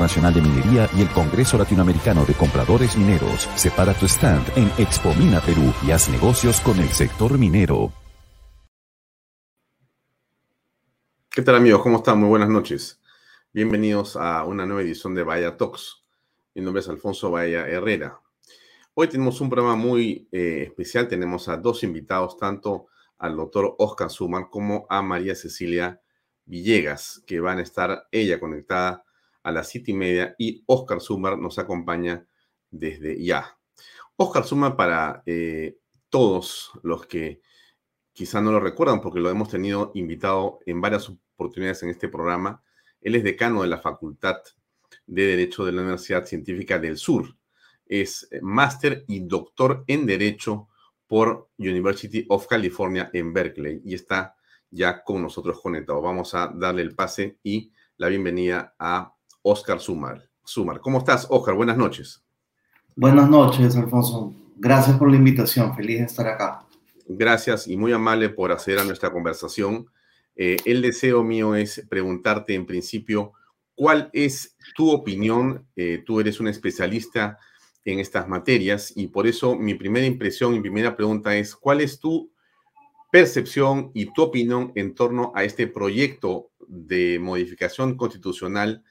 de Minería y el Congreso Latinoamericano de Compradores Mineros. Separa tu stand en Expo Mina Perú y haz negocios con el sector minero. ¿Qué tal amigos? ¿Cómo están? Muy buenas noches. Bienvenidos a una nueva edición de Vaya Talks. Mi nombre es Alfonso Vaya Herrera. Hoy tenemos un programa muy eh, especial. Tenemos a dos invitados, tanto al doctor Oscar Sumar como a María Cecilia Villegas, que van a estar ella conectada a las siete y media y Oscar Sumar nos acompaña desde ya. Oscar Sumar para eh, todos los que quizá no lo recuerdan porque lo hemos tenido invitado en varias oportunidades en este programa. Él es decano de la Facultad de Derecho de la Universidad Científica del Sur. Es eh, máster y doctor en Derecho por University of California en Berkeley y está ya con nosotros conectado. Vamos a darle el pase y la bienvenida a Oscar Sumar. Sumar. ¿Cómo estás, Oscar? Buenas noches. Buenas noches, Alfonso. Gracias por la invitación. Feliz de estar acá. Gracias y muy amable por acceder a nuestra conversación. Eh, el deseo mío es preguntarte en principio, ¿cuál es tu opinión? Eh, tú eres un especialista en estas materias y por eso mi primera impresión y primera pregunta es, ¿cuál es tu percepción y tu opinión en torno a este proyecto de modificación constitucional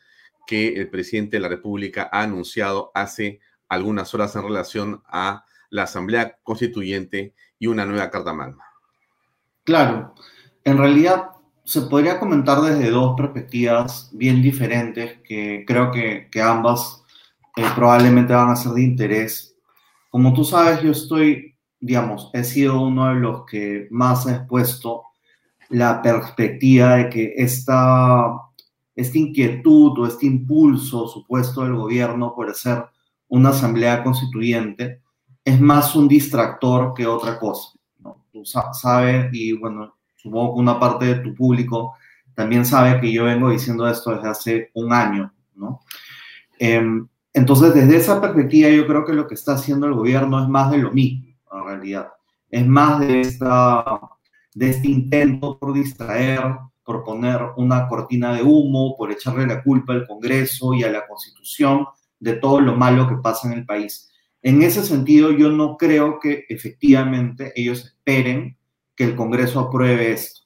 que el presidente de la República ha anunciado hace algunas horas en relación a la Asamblea Constituyente y una nueva Carta Magna. Claro, en realidad se podría comentar desde dos perspectivas bien diferentes que creo que, ambas eh, probablemente van a ser de interés. Como tú sabes, yo estoy, digamos, he sido uno de los que más ha expuesto la perspectiva de que esta esta inquietud o este impulso supuesto del gobierno por hacer una asamblea constituyente es más un distractor que otra cosa. ¿no? Tú sabes, y bueno, supongo que una parte de tu público también sabe que yo vengo diciendo esto desde hace un año, ¿no? Em, entonces, desde esa perspectiva, yo creo que lo que está haciendo el gobierno es más de lo mismo, en realidad. Es más de, esta, de este intento por distraer, por poner una cortina de humo, por echarle la culpa al Congreso y a la Constitución de todo lo malo que pasa en el país. En ese sentido, yo no creo que efectivamente ellos esperen que el Congreso apruebe esto.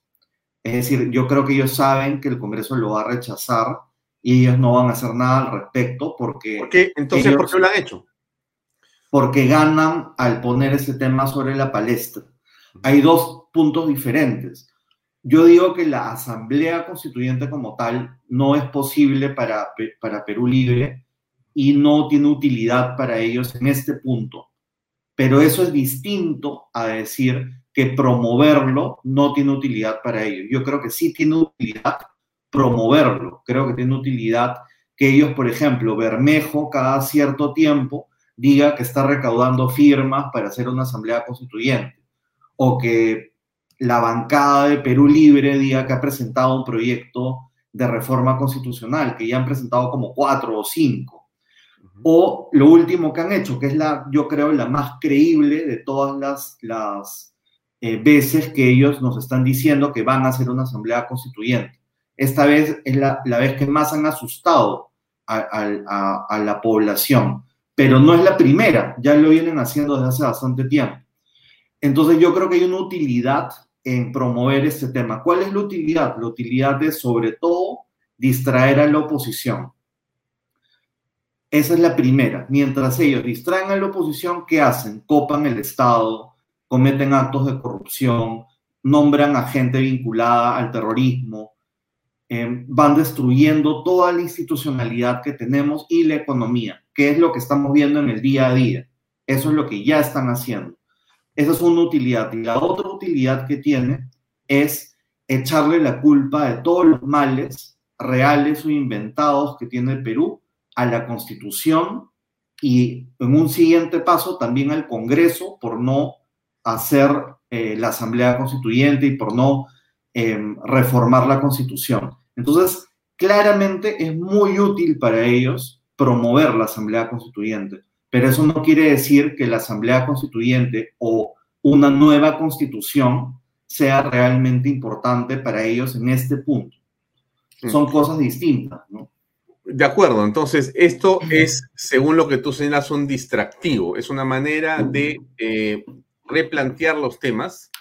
Es decir, yo creo que ellos saben que el Congreso lo va a rechazar y ellos no van a hacer nada al respecto porque... ¿Por qué? Entonces, ¿por qué lo han hecho? Porque ganan al poner ese tema sobre la palestra. Hay dos puntos diferentes. Yo digo que la asamblea constituyente como tal no es posible para, para Perú Libre y no tiene utilidad para ellos en este punto. Pero eso es distinto a decir que promoverlo no tiene utilidad para ellos. Yo creo que sí tiene utilidad promoverlo. Creo que tiene utilidad que ellos, por ejemplo, Bermejo, cada cierto tiempo, diga que está recaudando firmas para hacer una asamblea constituyente. O que la bancada de Perú Libre diga que ha presentado un proyecto de reforma constitucional, que ya han presentado como cuatro o cinco. O lo último que han hecho, que es la, yo creo, la más creíble de todas las, las eh, veces que ellos nos están diciendo que van a hacer una asamblea constituyente. Esta vez es la, vez que más han asustado a, a la población, pero no es la primera, ya lo vienen haciendo desde hace bastante tiempo. Entonces yo creo que hay una utilidad en promover este tema. ¿Cuál es la utilidad? La utilidad es sobre todo distraer a la oposición. Esa es la primera. Mientras ellos distraen a la oposición, ¿qué hacen? Copan el Estado, cometen actos de corrupción, nombran a gente vinculada al terrorismo, eh, van destruyendo toda la institucionalidad que tenemos y la economía, que es lo que estamos viendo en el día a día. Eso es lo que ya están haciendo. Esa es una utilidad. Y la otra utilidad que tiene es echarle la culpa de todos los males reales o inventados que tiene el Perú a la Constitución y en un siguiente paso también al Congreso por no hacer eh, la Asamblea Constituyente y por no em, reformar la Constitución. Entonces, claramente es muy útil para ellos promover la Asamblea Constituyente pero eso no quiere decir que la Asamblea Constituyente o una nueva constitución sea realmente importante para ellos en este punto. Son cosas distintas, ¿no? De acuerdo, entonces esto es, según lo que tú señalas, un distractivo, es una manera de eh, replantear los temas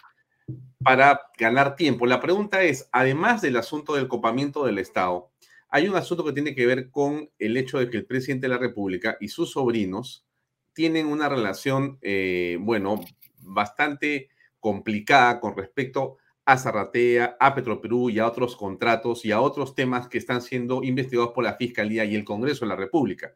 para ganar tiempo. La pregunta es, además del asunto del copamiento del Estado, hay un asunto que tiene que ver con el hecho de que el presidente de la República y sus sobrinos tienen una relación, eh, bueno, bastante complicada con respecto a Zarratea, a Petroperú y a otros contratos y a otros temas que están siendo investigados por la Fiscalía y el Congreso de la República.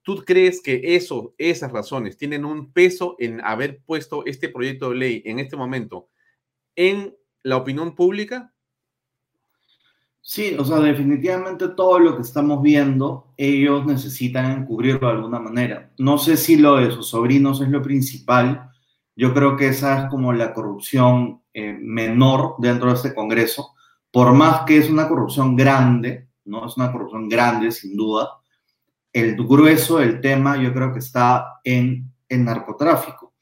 ¿Tú crees que eso, esas razones tienen un peso en haber puesto este proyecto de ley en este momento en la opinión pública? Sí, o sea, definitivamente todo lo que estamos viendo, ellos necesitan encubrirlo de alguna manera. No sé si lo de sus sobrinos es lo principal. Yo creo que esa es como la corrupción eh, menor dentro de este Congreso, por más que es una corrupción grande, ¿no? Es una corrupción grande, sin duda. El grueso del tema yo creo que está en el narcotráfico,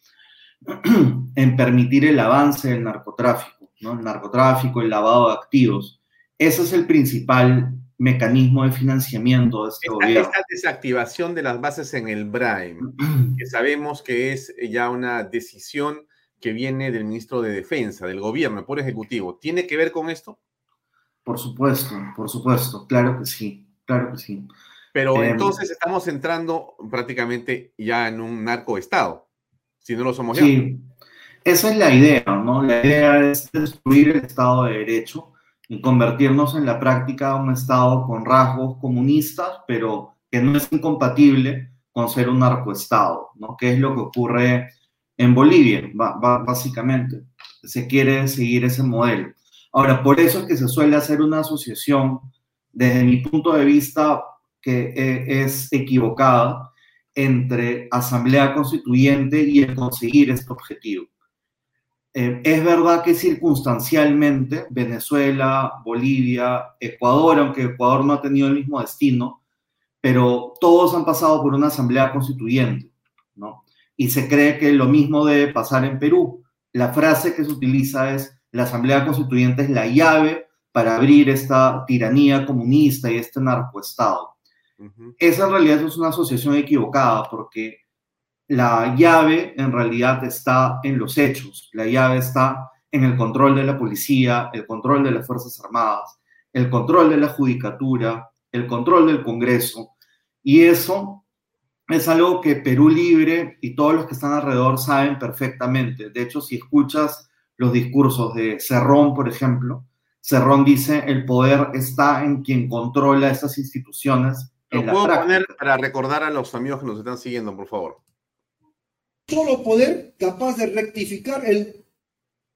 en permitir el avance del narcotráfico, ¿no? El narcotráfico, el lavado de activos ese es el principal mecanismo de financiamiento de este esta, gobierno. Esta desactivación de las bases en el BRAIM, que sabemos que es ya una decisión que viene del ministro de Defensa, del gobierno, el Poder Ejecutivo, ¿tiene que ver con esto? Por supuesto, por supuesto, claro que sí, claro que sí. Pero em, entonces estamos entrando prácticamente ya en un narcoestado, si no lo somos ya. Sí, esa es la idea, ¿no? La idea es destruir el Estado de Derecho y convertirnos en la práctica un Estado con rasgos comunistas, pero que no es incompatible con ser un narcoestado, ¿no? Que es lo que ocurre en Bolivia, básicamente. Se quiere seguir ese modelo. Ahora, por eso es que se suele hacer una asociación, desde mi punto de vista, que e, es equivocada, entre Asamblea Constituyente y el conseguir este objetivo. Eh, es verdad que circunstancialmente Venezuela, Bolivia, Ecuador, aunque Ecuador no ha tenido el mismo destino, pero todos han pasado por una asamblea constituyente, ¿no? Y se cree que lo mismo debe pasar en Perú. La frase que se utiliza es, la asamblea constituyente es la llave para abrir esta tiranía comunista y este narcoestado. Esa en realidad es una asociación equivocada porque la llave en realidad está en los hechos, la llave está en el control de la policía, el control de las Fuerzas Armadas, el control de la Judicatura, el control del Congreso. Y eso es algo que Perú Libre y todos los que están alrededor saben perfectamente. De hecho, si escuchas los discursos de Cerrón, por ejemplo, Cerrón dice, el poder está en quien controla estas instituciones. Lo puedo poner para recordar a los amigos que nos están siguiendo, por favor. Solo poder capaz de rectificar el,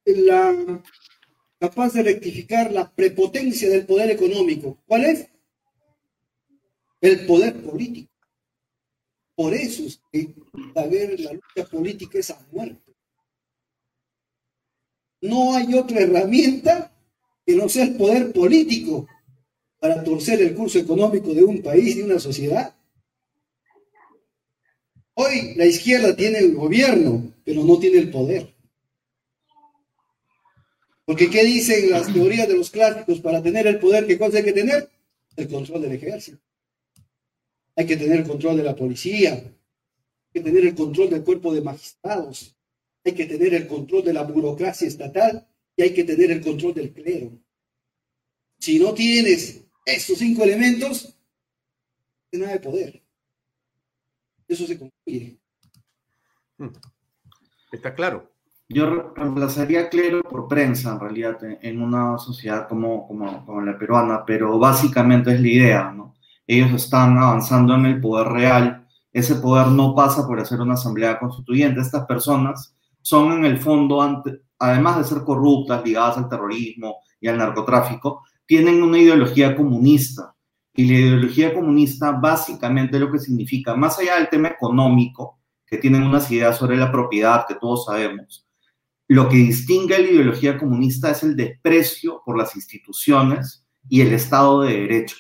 la, capaz de rectificar la prepotencia del poder económico. ¿Cuál es? El poder político. Por eso es que la, la lucha política es a muerte. No hay otra herramienta que no sea el poder político para torcer el curso económico de un país y una sociedad. Hoy la izquierda tiene el gobierno, pero no tiene el poder. Porque ¿qué dicen las teorías de los clásicos para tener el poder? ¿Qué cosa hay que tener? El control del ejército. Hay que tener el control de la policía. Hay que tener el control del cuerpo de magistrados. Hay que tener el control de la burocracia estatal y hay que tener el control del clero. Si no tienes estos cinco elementos, no nada de poder. Eso se concluye. Hmm. Está claro. Yo reemplazaría clero por prensa, en realidad, en una sociedad como, como, como, la peruana, pero básicamente es la idea, ¿no? Ellos están avanzando en el poder real, ese poder no pasa por hacer una asamblea constituyente, estas personas son en el fondo, además de ser corruptas, ligadas al terrorismo y al narcotráfico, tienen una ideología comunista. Y la ideología comunista básicamente lo que significa, más allá del tema económico, que tienen unas ideas sobre la propiedad que todos sabemos, lo que distingue a la ideología comunista es el desprecio por las instituciones y el Estado de Derecho.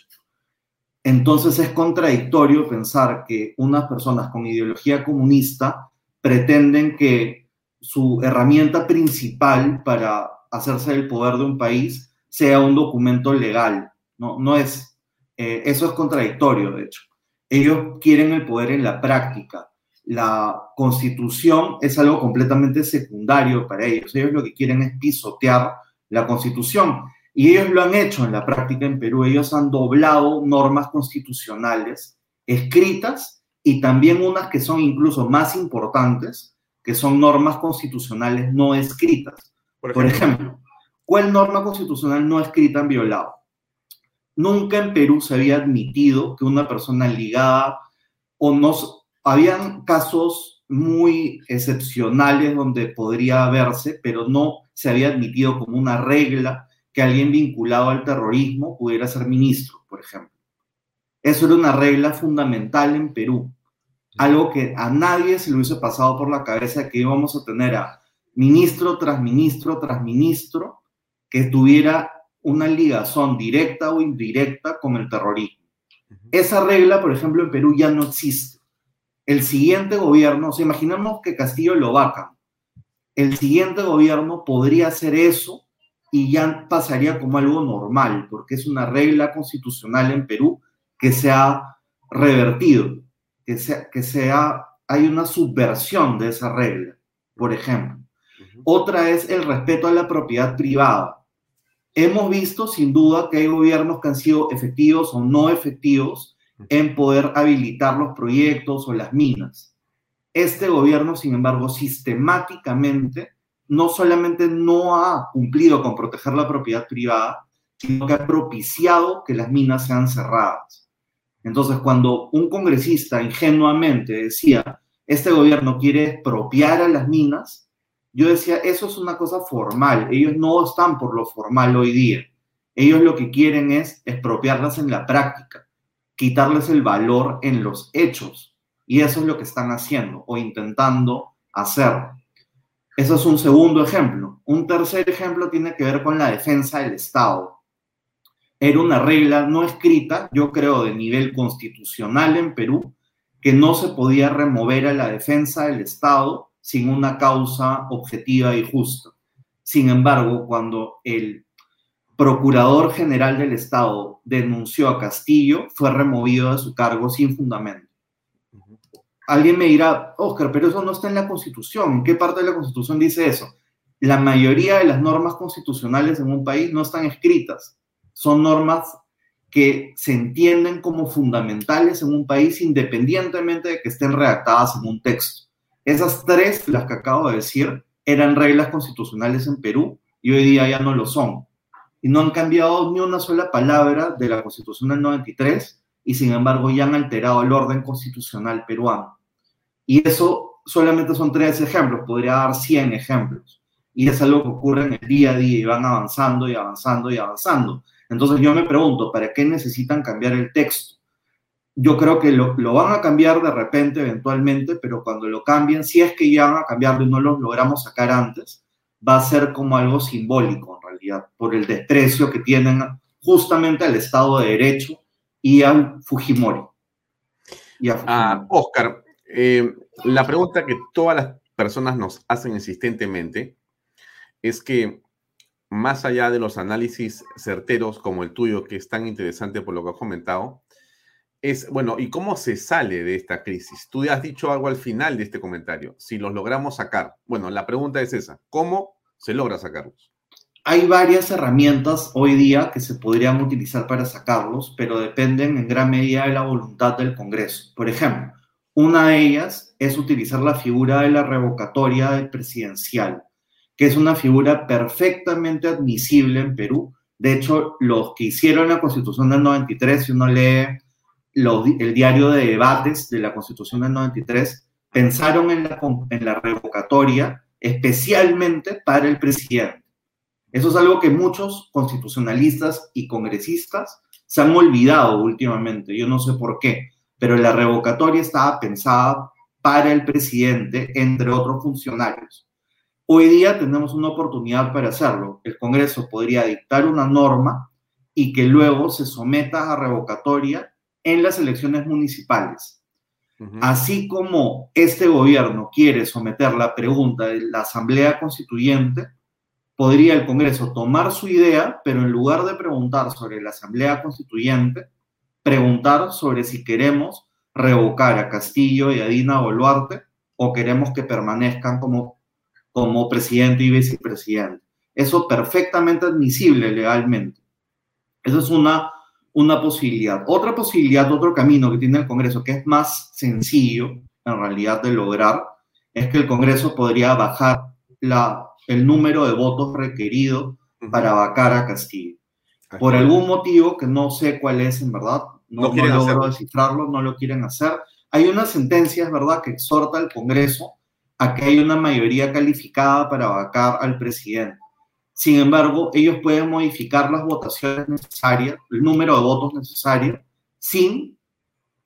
Entonces es contradictorio pensar que unas personas con ideología comunista pretenden que su herramienta principal para hacerse el poder de un país sea un documento legal. No, no es, eh, eso es contradictorio, de hecho. Ellos quieren el poder en la práctica. La constitución es algo completamente secundario para ellos. Ellos lo que quieren es pisotear la constitución. Y ellos lo han hecho en la práctica en Perú. Ellos han doblado normas constitucionales escritas y también unas que son incluso más importantes, que son normas constitucionales no escritas. Por ejemplo, ¿cuál norma constitucional no escrita han violado? Nunca en Perú se había admitido que una persona ligada o no... Habían casos muy excepcionales donde podría verse, pero no se había admitido como una regla que alguien vinculado al terrorismo pudiera ser ministro, por ejemplo. Eso era una regla fundamental en Perú algo que a nadie se le hubiese pasado por la cabeza que íbamos a tener a ministro tras ministro tras ministro que tuviera una ligazón directa o indirecta con el terrorismo. Esa regla, por ejemplo, en Perú ya no existe. El siguiente gobierno, o sea, imaginemos que Castillo lo vaca. El siguiente gobierno podría hacer eso y ya pasaría como algo normal, porque es una regla constitucional en Perú que se ha revertido que sea, que sea, hay una subversión de esa regla, por ejemplo. Otra es el respeto a la propiedad privada. Hemos visto sin duda que hay gobiernos que han sido efectivos o no efectivos en poder habilitar los proyectos o las minas. Este gobierno, sin embargo, sistemáticamente no solamente no ha cumplido con proteger la propiedad privada, sino que ha propiciado que las minas sean cerradas. Entonces, cuando un congresista ingenuamente decía, este gobierno quiere expropiar a las minas, yo decía, eso es una cosa formal, ellos no están por lo formal hoy día. Ellos lo que quieren es expropiarlas en la práctica, quitarles el valor en los hechos. Y eso es lo que están haciendo o intentando hacer. Eso es un segundo ejemplo. Un tercer ejemplo tiene que ver con la defensa del Estado era una regla no escrita, yo creo, de nivel constitucional en Perú, que no se podía remover a la defensa del Estado sin una causa objetiva y justa. Sin embargo, cuando el procurador general del Estado denunció a Castillo, fue removido de su cargo sin fundamento. Alguien me dirá, Oscar, pero eso no está en la Constitución. ¿En qué parte de la Constitución dice eso? La mayoría de las normas constitucionales en un país no están escritas son normas que se entienden como fundamentales en un país independientemente de que estén redactadas en un texto. Esas tres, las que acabo de decir, eran reglas constitucionales en Perú y hoy día ya no lo son. y no han cambiado ni una sola palabra de la Constitución del 93 y sin embargo ya han alterado el orden constitucional peruano. Y eso solamente son tres ejemplos, podría dar 100 ejemplos. Y es algo que ocurre en el día a día y van avanzando y avanzando y avanzando. Entonces yo me pregunto, ¿para qué necesitan cambiar el texto? Yo creo que lo, lo van a cambiar de repente, eventualmente, pero cuando lo cambien, si es que ya van a cambiarlo y no lo logramos sacar antes, va a ser como algo simbólico en realidad, por el desprecio que tienen justamente al Estado de Derecho y al Fujimori. Y a ah, Oscar, eh, la pregunta que todas las personas nos hacen insistentemente es que más allá de los análisis certeros como el tuyo, que es tan interesante por lo que has comentado, es, bueno, ¿y cómo se sale de esta crisis? Tú has dicho algo al final de este comentario, si los logramos sacar. Bueno, la pregunta es esa, ¿cómo se logra sacarlos? Hay varias herramientas hoy día que se podrían utilizar para sacarlos, pero dependen en gran medida de la voluntad del Congreso. Por ejemplo, una de ellas es utilizar la figura de la revocatoria del presidencial, que es una figura perfectamente admisible en Perú. De hecho, los que hicieron la Constitución del 93, si uno lee el diario de debates de la Constitución del 93, pensaron en la, revocatoria especialmente para el presidente. Eso es algo que muchos constitucionalistas y congresistas se han olvidado últimamente. Yo no sé por qué pero la revocatoria estaba pensada para el presidente, entre otros funcionarios. Hoy día tenemos una oportunidad para hacerlo. El Congreso podría dictar una norma y que luego se someta a revocatoria en las elecciones municipales. Así como este gobierno quiere someter la pregunta de la Asamblea Constituyente, podría el Congreso tomar su idea, pero en lugar de preguntar sobre la Asamblea Constituyente, preguntar sobre si queremos revocar a Castillo y a Dina Boluarte o queremos que permanezcan como, como presidente y vicepresidente. Eso perfectamente admisible legalmente. Esa es una, una posibilidad. Otra posibilidad, otro camino que tiene el Congreso, que es más sencillo en realidad de lograr, es que el Congreso podría bajar la, el número de votos requerido para vacar a Castillo. Por algún motivo que no sé cuál es en verdad, no, no logro descifrarlo, no lo quieren hacer. Hay una sentencia, es verdad, que exhorta al Congreso a que haya una mayoría calificada para vacar al presidente. Sin embargo, ellos pueden modificar las votaciones necesarias, el número de votos necesarios, sin,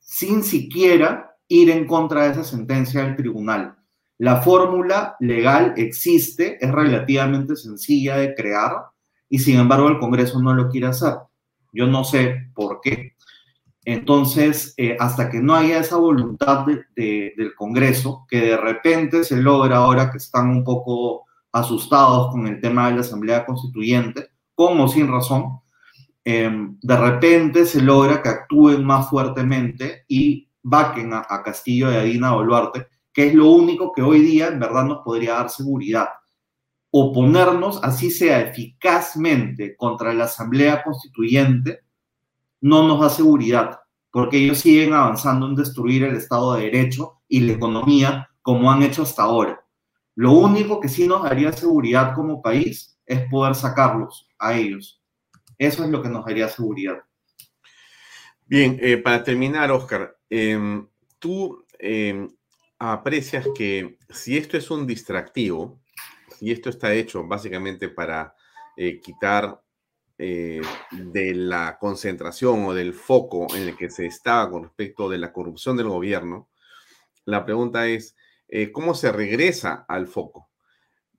sin siquiera ir en contra de esa sentencia del tribunal. La fórmula legal existe, es relativamente sencilla de crear y sin embargo el Congreso no lo quiere hacer. Yo no sé por qué. Entonces, eh, hasta que no haya esa voluntad del Congreso, que de repente se logra ahora que están un poco asustados con el tema de la Asamblea Constituyente, con sin razón, em, de repente se logra que actúen más fuertemente y vaquen a, a Castillo y a Dina Boluarte, que es lo único que hoy día en verdad nos podría dar seguridad. Oponernos, así sea eficazmente, contra la Asamblea Constituyente, no nos da seguridad, porque ellos siguen avanzando en destruir el Estado de Derecho y la economía como han hecho hasta ahora. Lo único que sí nos daría seguridad como país es poder sacarlos a ellos. Eso es lo que nos daría seguridad. Bien, eh, para terminar, Oscar, em, tú em, aprecias que si esto es un distractivo, si esto está hecho básicamente para eh, quitar eh, de la concentración o del foco en el que se estaba con respecto de la corrupción del gobierno, la pregunta es, eh, ¿cómo se regresa al foco?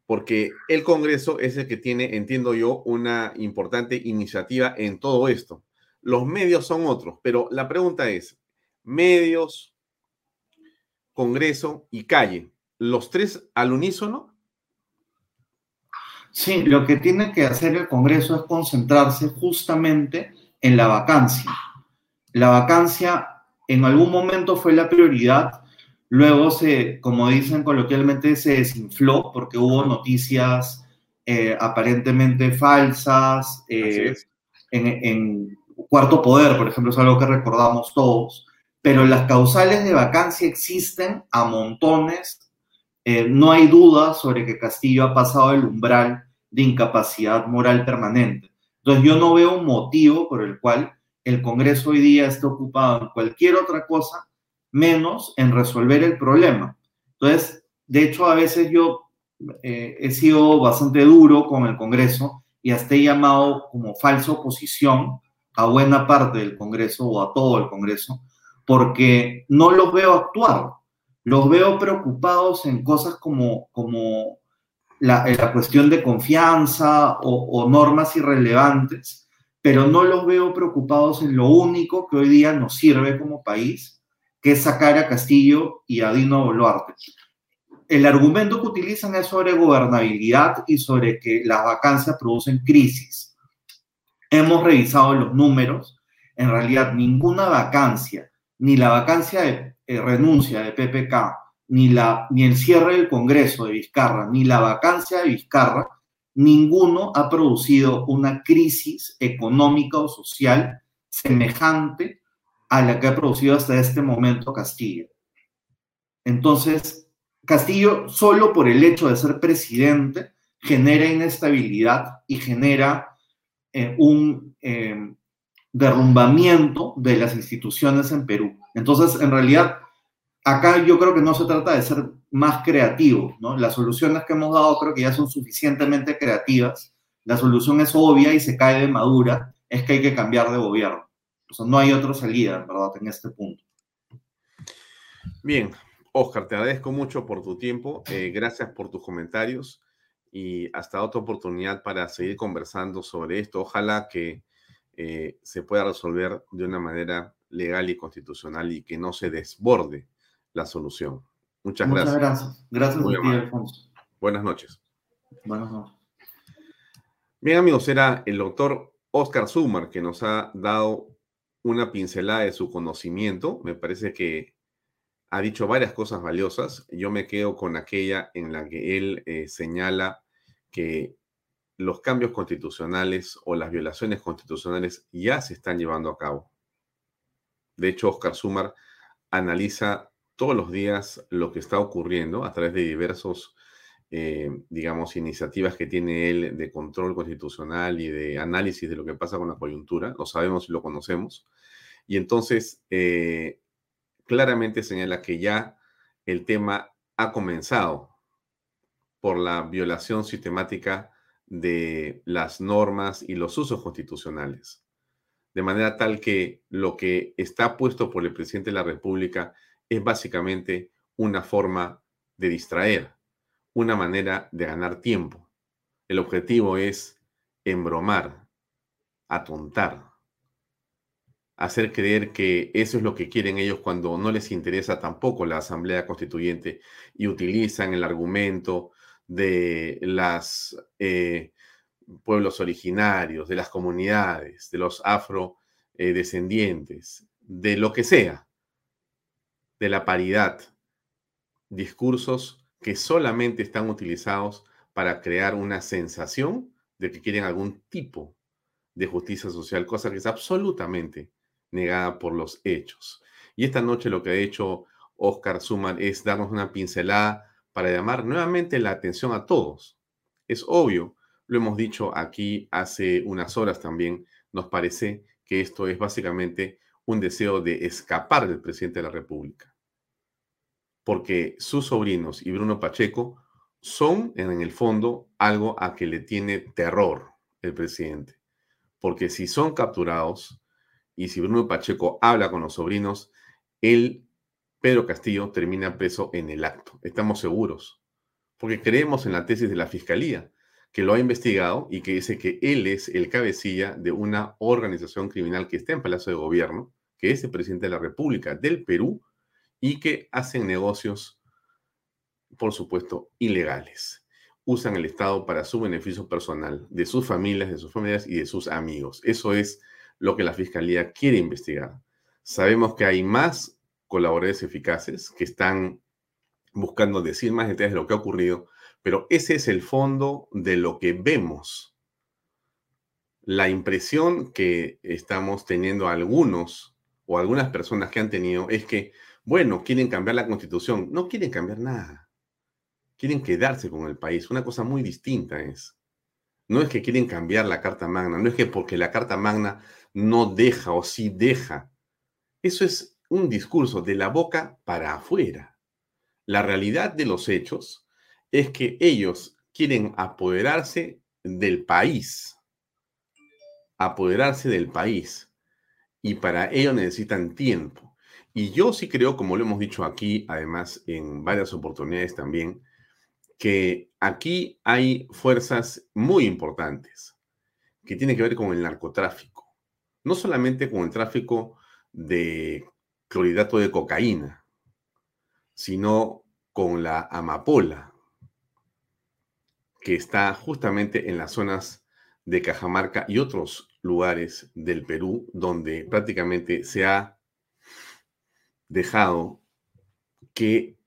Porque el Congreso es el que tiene, entiendo yo, una importante iniciativa en todo esto. Los medios son otros, pero la pregunta es, medios, Congreso y calle, ¿los tres al unísono Sí, lo que tiene que hacer el Congreso es concentrarse justamente en la vacancia. La vacancia en algún momento fue la prioridad, luego se, como dicen coloquialmente, se desinfló porque hubo noticias eh, aparentemente falsas eh, en, en Cuarto Poder, por ejemplo, es algo que recordamos todos, pero las causales de vacancia existen a montones eh, no hay duda sobre que Castillo ha pasado el umbral de incapacidad moral permanente. Entonces yo no veo un motivo por el cual el Congreso hoy día esté ocupado en cualquier otra cosa menos en resolver el problema. Entonces, de hecho, a veces yo eh, he sido bastante duro con el Congreso y hasta he llamado como falsa oposición a buena parte del Congreso o a todo el Congreso, porque no los veo actuar, los veo preocupados en cosas como, como la, la cuestión de confianza o, o normas irrelevantes, pero no los veo preocupados en lo único que hoy día nos sirve como país, que es sacar a Castillo y a Dino Boluarte el argumento que utilizan es sobre gobernabilidad y sobre que las vacancias producen crisis. Hemos revisado los números. En realidad, ninguna vacancia, ni la vacancia de eh, renuncia de PPK, ni, la, ni el cierre del Congreso de Vizcarra, ni la vacancia de Vizcarra, ninguno ha producido una crisis económica o social semejante a la que ha producido hasta este momento Castillo. Entonces, Castillo, solo por el hecho de ser presidente, genera inestabilidad y genera eh, un eh, derrumbamiento de las instituciones en Perú. Entonces, en realidad, acá yo creo que no se trata de ser más creativo, ¿no? Las soluciones que hemos dado creo que ya son suficientemente creativas. La solución es obvia y se cae de madura, es que hay que cambiar de gobierno. O sea, no hay otra salida, ¿verdad?, en este punto. Bien, Oscar, te agradezco mucho por tu tiempo, eh, gracias por tus comentarios y hasta otra oportunidad para seguir conversando sobre esto. Ojalá que eh, se pueda resolver de una manera legal y constitucional y que no se desborde la solución. Muchas, Muchas gracias. Gracias, gracias a ti, Alfonso. Buenas noches. Buenas noches. Bien, amigos, era el doctor Oscar Sumar que nos ha dado una pincelada de su conocimiento. Me parece que ha dicho varias cosas valiosas. Yo me quedo con aquella en la que él eh, señala que los cambios constitucionales o las violaciones constitucionales ya se están llevando a cabo. De hecho, Oscar Sumar analiza todos los días lo que está ocurriendo a través de diversos, eh, digamos, iniciativas que tiene él de control constitucional y de análisis de lo que pasa con la coyuntura. Lo sabemos y lo conocemos. Y entonces, eh, claramente señala que ya el tema ha comenzado por la violación sistemática de las normas y los usos constitucionales. De manera tal que lo que está puesto por el presidente de la República es básicamente una forma de distraer, una manera de ganar tiempo. El objetivo es embromar, atontar, hacer creer que eso es lo que quieren ellos cuando no les interesa tampoco la Asamblea Constituyente y utilizan el argumento de los eh, pueblos originarios, de las comunidades, de los afrodescendientes, de lo que sea, de la paridad, discursos que solamente están utilizados para crear una sensación de que quieren algún tipo de justicia social, cosa que es absolutamente negada por los hechos. Y esta noche lo que ha hecho Oscar Suman es darnos una pincelada para llamar nuevamente la atención a todos. Es obvio, lo hemos dicho aquí hace unas horas también, nos parece que esto es básicamente un deseo de escapar del presidente de la República. Porque sus sobrinos y Bruno Pacheco son en el fondo algo a que le tiene terror el presidente. Porque si son capturados, y si Bruno Pacheco habla con los sobrinos, él, Pedro Castillo, termina preso en el acto. Estamos seguros, porque creemos en la tesis de la Fiscalía, que lo ha investigado y que dice que él es el cabecilla de una organización criminal que está en Palacio de Gobierno, que es el presidente de la República del Perú y que hacen negocios, por supuesto, ilegales. Usan el Estado para su beneficio personal, de sus familias, de sus familias y de sus amigos. Eso es lo que la Fiscalía quiere investigar. Sabemos que hay más colaboradores eficaces que están buscando decir más detalles de lo que ha ocurrido, pero ese es el fondo de lo que vemos. La impresión que estamos teniendo algunos o algunas personas que han tenido es que, bueno, quieren cambiar la constitución. No quieren cambiar nada. Quieren quedarse con el país. Una cosa muy distinta es. No es que quieren cambiar la Carta Magna, no es que porque la Carta Magna no deja o sí deja. Eso es un discurso de la boca para afuera. La realidad de los hechos es que ellos quieren apoderarse del país, apoderarse del país, y para ello necesitan tiempo. Y yo sí creo, como lo hemos dicho aquí, además en varias oportunidades también, que aquí hay fuerzas muy importantes que tienen que ver con el narcotráfico. No solamente con el tráfico de clorhidrato de cocaína, sino con la amapola, que está justamente en las zonas de Cajamarca y otros lugares del Perú donde prácticamente se ha dejado que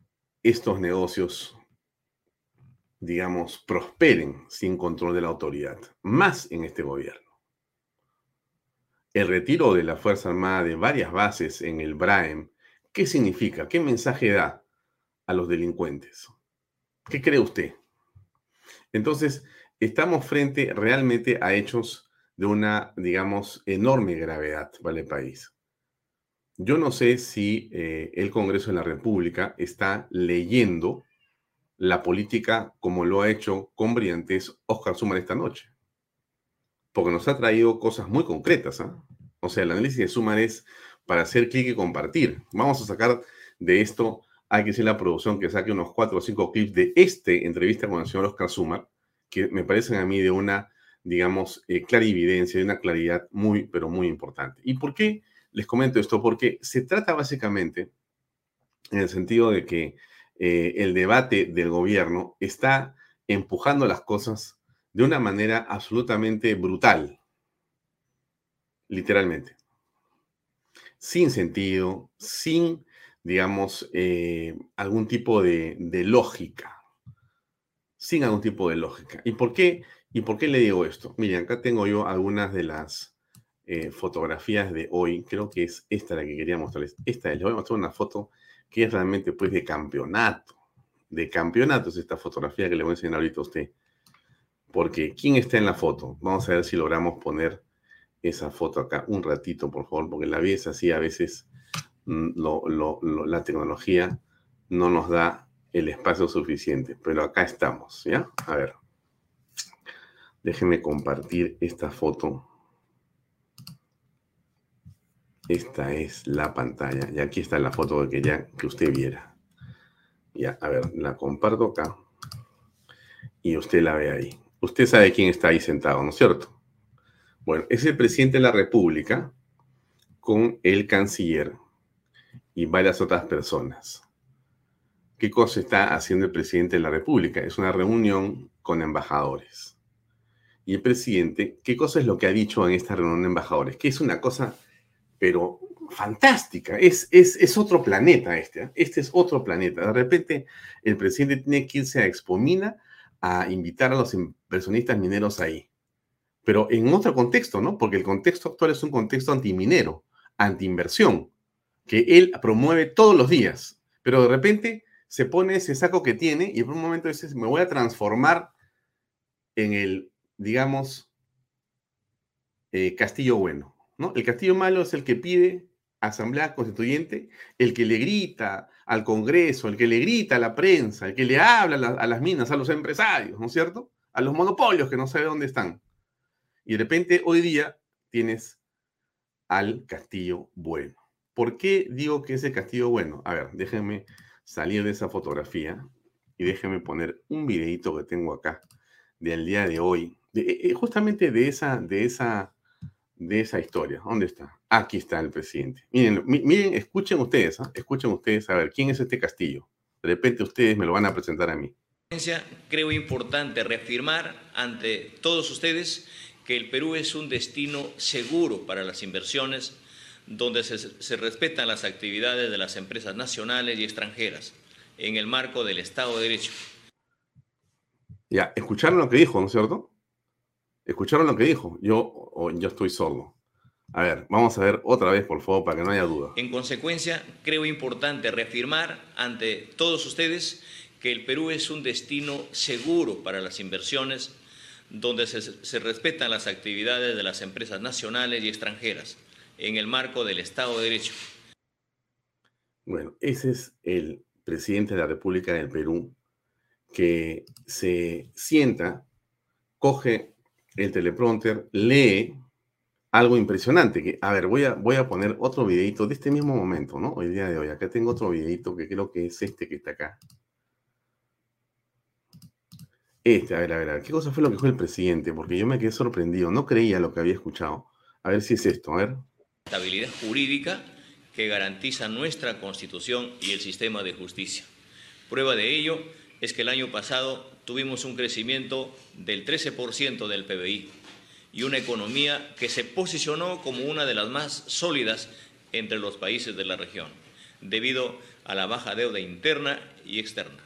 estos negocios, digamos, prosperen sin control de la autoridad, más en este gobierno. El retiro de la Fuerza Armada de varias bases en el BRAEM, ¿qué significa? ¿Qué mensaje da a los delincuentes? ¿Qué cree usted? Entonces, estamos frente realmente a hechos de una, digamos, enorme gravedad para el país. Yo no sé si eh, el Congreso de la República está leyendo la política como lo ha hecho con brillantes Oscar Sumar esta noche. Porque nos ha traído cosas muy concretas. ¿ah? O sea, el análisis de Sumar es para hacer clic y compartir. Vamos a sacar de esto, hay que decir la producción que saque unos cuatro o cinco clips de esta entrevista con el señor Oscar Sumar, que me parecen a mí de una, digamos, eh, clarividencia, de una claridad muy, pero muy importante. ¿Y por qué les comento esto? Porque se trata básicamente en el sentido de que eh, el debate del gobierno está empujando las cosas de una manera absolutamente brutal, literalmente, sin sentido, sin, digamos, eh, algún tipo de, de lógica sin algún tipo de lógica. ¿Y por qué, y por qué le digo esto? Miren, acá tengo yo algunas de las eh, fotografías de hoy. Creo que es esta la que quería mostrarles. Esta, les voy a mostrar una foto que es realmente pues de campeonato. De campeonato es esta fotografía que le voy a enseñar ahorita a usted. Porque, ¿quién está en la foto? Vamos a ver si logramos poner esa foto acá un ratito, por favor, porque la es así, a veces mm, la tecnología no nos da el espacio suficiente, pero acá estamos, ¿ya? A ver, déjenme compartir esta foto. Esta es la pantalla, y aquí está la foto que quería que usted viera. Ya, a ver, la comparto acá y usted la ve ahí. Usted sabe quién está ahí sentado, ¿no es cierto? Bueno, es el presidente de la República con el canciller y varias otras personas. ¿Qué cosa está haciendo el presidente de la República? Es una reunión con embajadores. Y el presidente, ¿qué cosa es lo que ha dicho en esta reunión de embajadores? Que es una cosa, pero fantástica. Es, es, es otro planeta este. ¿eh? Este es otro planeta. De repente, el presidente tiene que irse a Expomina a invitar a los inversionistas mineros ahí. Pero en otro contexto, ¿no? Porque el contexto actual es un contexto antiminero, antiinversión, que él promueve todos los días. Pero de repente se pone ese saco que tiene y en un momento dice, me voy a transformar en el, digamos, eh, castillo bueno. El castillo malo es el que pide asamblea constituyente, el que le grita al Congreso, el que le grita a la prensa, el que le habla a, las minas, a los empresarios, ¿no es cierto? A los monopolios que no sabe dónde están. Y de repente hoy día tienes al castillo bueno. ¿Por qué digo que es el castillo bueno? A ver, déjenme salir de esa fotografía y déjeme poner un videito que tengo acá del día de hoy, eh, eh, justamente de esa, de esa, de esa historia. ¿Dónde está? Aquí está el presidente. Miren, miren, escuchen ustedes, ¿ah? escuchen ustedes a ver quién es este castillo. De repente ustedes me lo van a presentar a mí. Creo importante reafirmar ante todos ustedes que el Perú es un destino seguro para las inversiones donde se, respetan las actividades de las empresas nacionales y extranjeras en el marco del Estado de Derecho. Ya, escucharon lo que dijo, ¿no es cierto? Escucharon lo que dijo. Yo, yo estoy sordo. A ver, vamos a ver otra vez, por favor, para que no haya duda. En consecuencia, creo importante reafirmar ante todos ustedes que el Perú es un destino seguro para las inversiones donde se, se respetan las actividades de las empresas nacionales y extranjeras en el marco del Estado de Derecho. Bueno, ese es el presidente de la República del Perú que se sienta, coge el teleprompter, lee algo impresionante. Que, a ver, voy a, voy a poner otro videito de este mismo momento, ¿no? Hoy día de hoy. Acá tengo otro videito que creo que es este que está acá. Este, a ver, a ver, a ver. ¿Qué cosa fue lo que dijo el presidente? Porque yo me quedé sorprendido. No creía lo que había escuchado. A ver si es esto, a ver. Estabilidad jurídica que garantiza nuestra Constitución y el sistema de justicia. Prueba de ello es que el año pasado tuvimos un crecimiento del 13% del PBI y una economía que se posicionó como una de las más sólidas entre los países de la región, debido a la baja deuda interna y externa.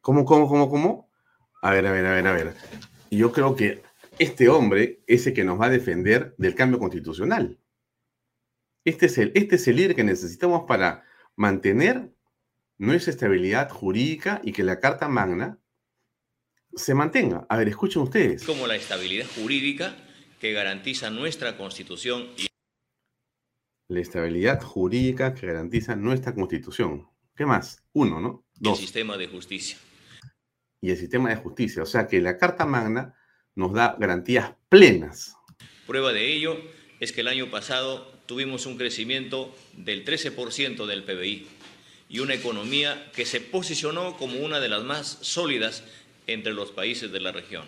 ¿Cómo, cómo, cómo, cómo? A ver, a ver, a ver, a ver. Yo creo que este hombre es el que nos va a defender del cambio constitucional. Este es el, este es el líder que necesitamos para mantener nuestra estabilidad jurídica y que la Carta Magna se mantenga. A ver, escuchen ustedes. Como la estabilidad jurídica que garantiza nuestra Constitución y La estabilidad jurídica que garantiza nuestra Constitución. ¿Qué más? Uno, ¿no? el Dos. sistema de justicia. Y el sistema de justicia. O sea que la Carta Magna nos da garantías plenas. Prueba de ello es que el año pasado tuvimos un crecimiento del 13% del PBI y una economía que se posicionó como una de las más sólidas entre los países de la región.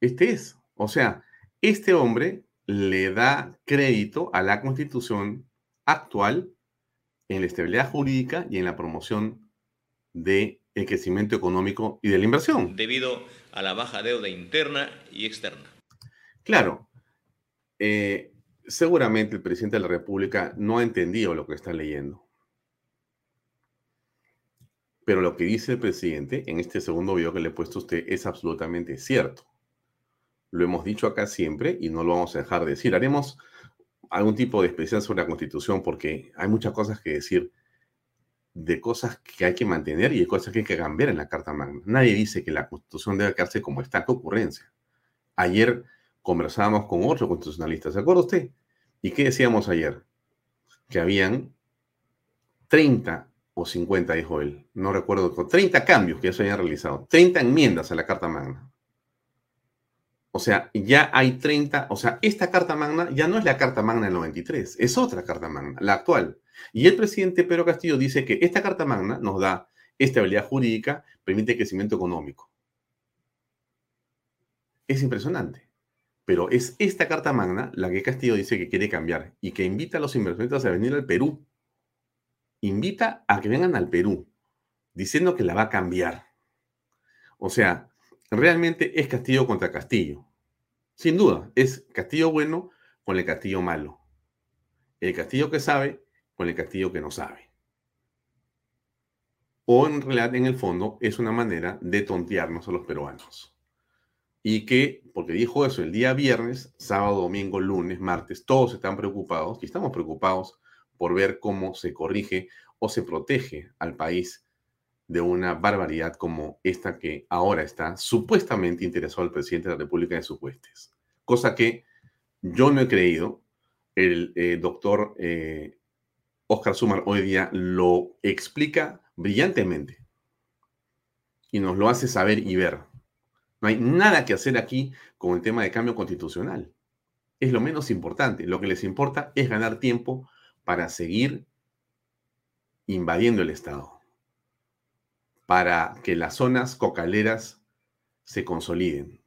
Este es. O sea, este hombre le da crédito a la constitución actual en la estabilidad jurídica y en la promoción del crecimiento económico y de la inversión. debido a la baja deuda interna y externa. Claro, eh, seguramente el presidente de la República no ha entendido lo que está leyendo. Pero lo que dice el presidente en este segundo video que le he puesto a usted es absolutamente cierto. Lo hemos dicho acá siempre y no lo vamos a dejar de decir. Haremos algún tipo de especial sobre la Constitución porque hay muchas cosas que decir de cosas que hay que mantener y de cosas que hay que cambiar en la Carta Magna. Nadie dice que la Constitución debe quedarse como está. ¿Qué ocurrencia? Ayer conversábamos con otro constitucionalista, ¿se acuerda usted? ¿Y qué decíamos ayer? Que habían 30 o 50, dijo él, no recuerdo, 30 cambios que ya se habían realizado, 30 enmiendas a la Carta Magna. O sea, ya hay 30, o sea, esta Carta Magna ya no es la Carta Magna del 93, es otra Carta Magna, la actual. Y el presidente Pedro Castillo dice que esta Carta Magna nos da estabilidad jurídica, permite crecimiento económico. Es impresionante. Pero es esta Carta Magna la que Castillo dice que quiere cambiar y que invita a los inversionistas a venir al Perú. Invita a que vengan al Perú, diciendo que la va a cambiar. O sea, realmente es Castillo contra Castillo. Sin duda, es Castillo bueno con el Castillo malo. El Castillo que sabe con el Castillo que no sabe. O en realidad, en el fondo, es una manera de tontearnos a los peruanos. Y que, porque dijo eso el día viernes, sábado, domingo, lunes, martes, todos están preocupados y estamos preocupados por ver cómo se corrige o se protege al país de una barbaridad como esta que ahora está supuestamente interesado al presidente de la República de sus huestes. Cosa que yo no he creído. El eh, doctor eh, Oscar Sumar hoy día lo explica brillantemente y nos lo hace saber y ver. No hay nada que hacer aquí con el tema de cambio constitucional. Es lo menos importante. Lo que les importa es ganar tiempo para seguir invadiendo el Estado, para que las zonas cocaleras se consoliden,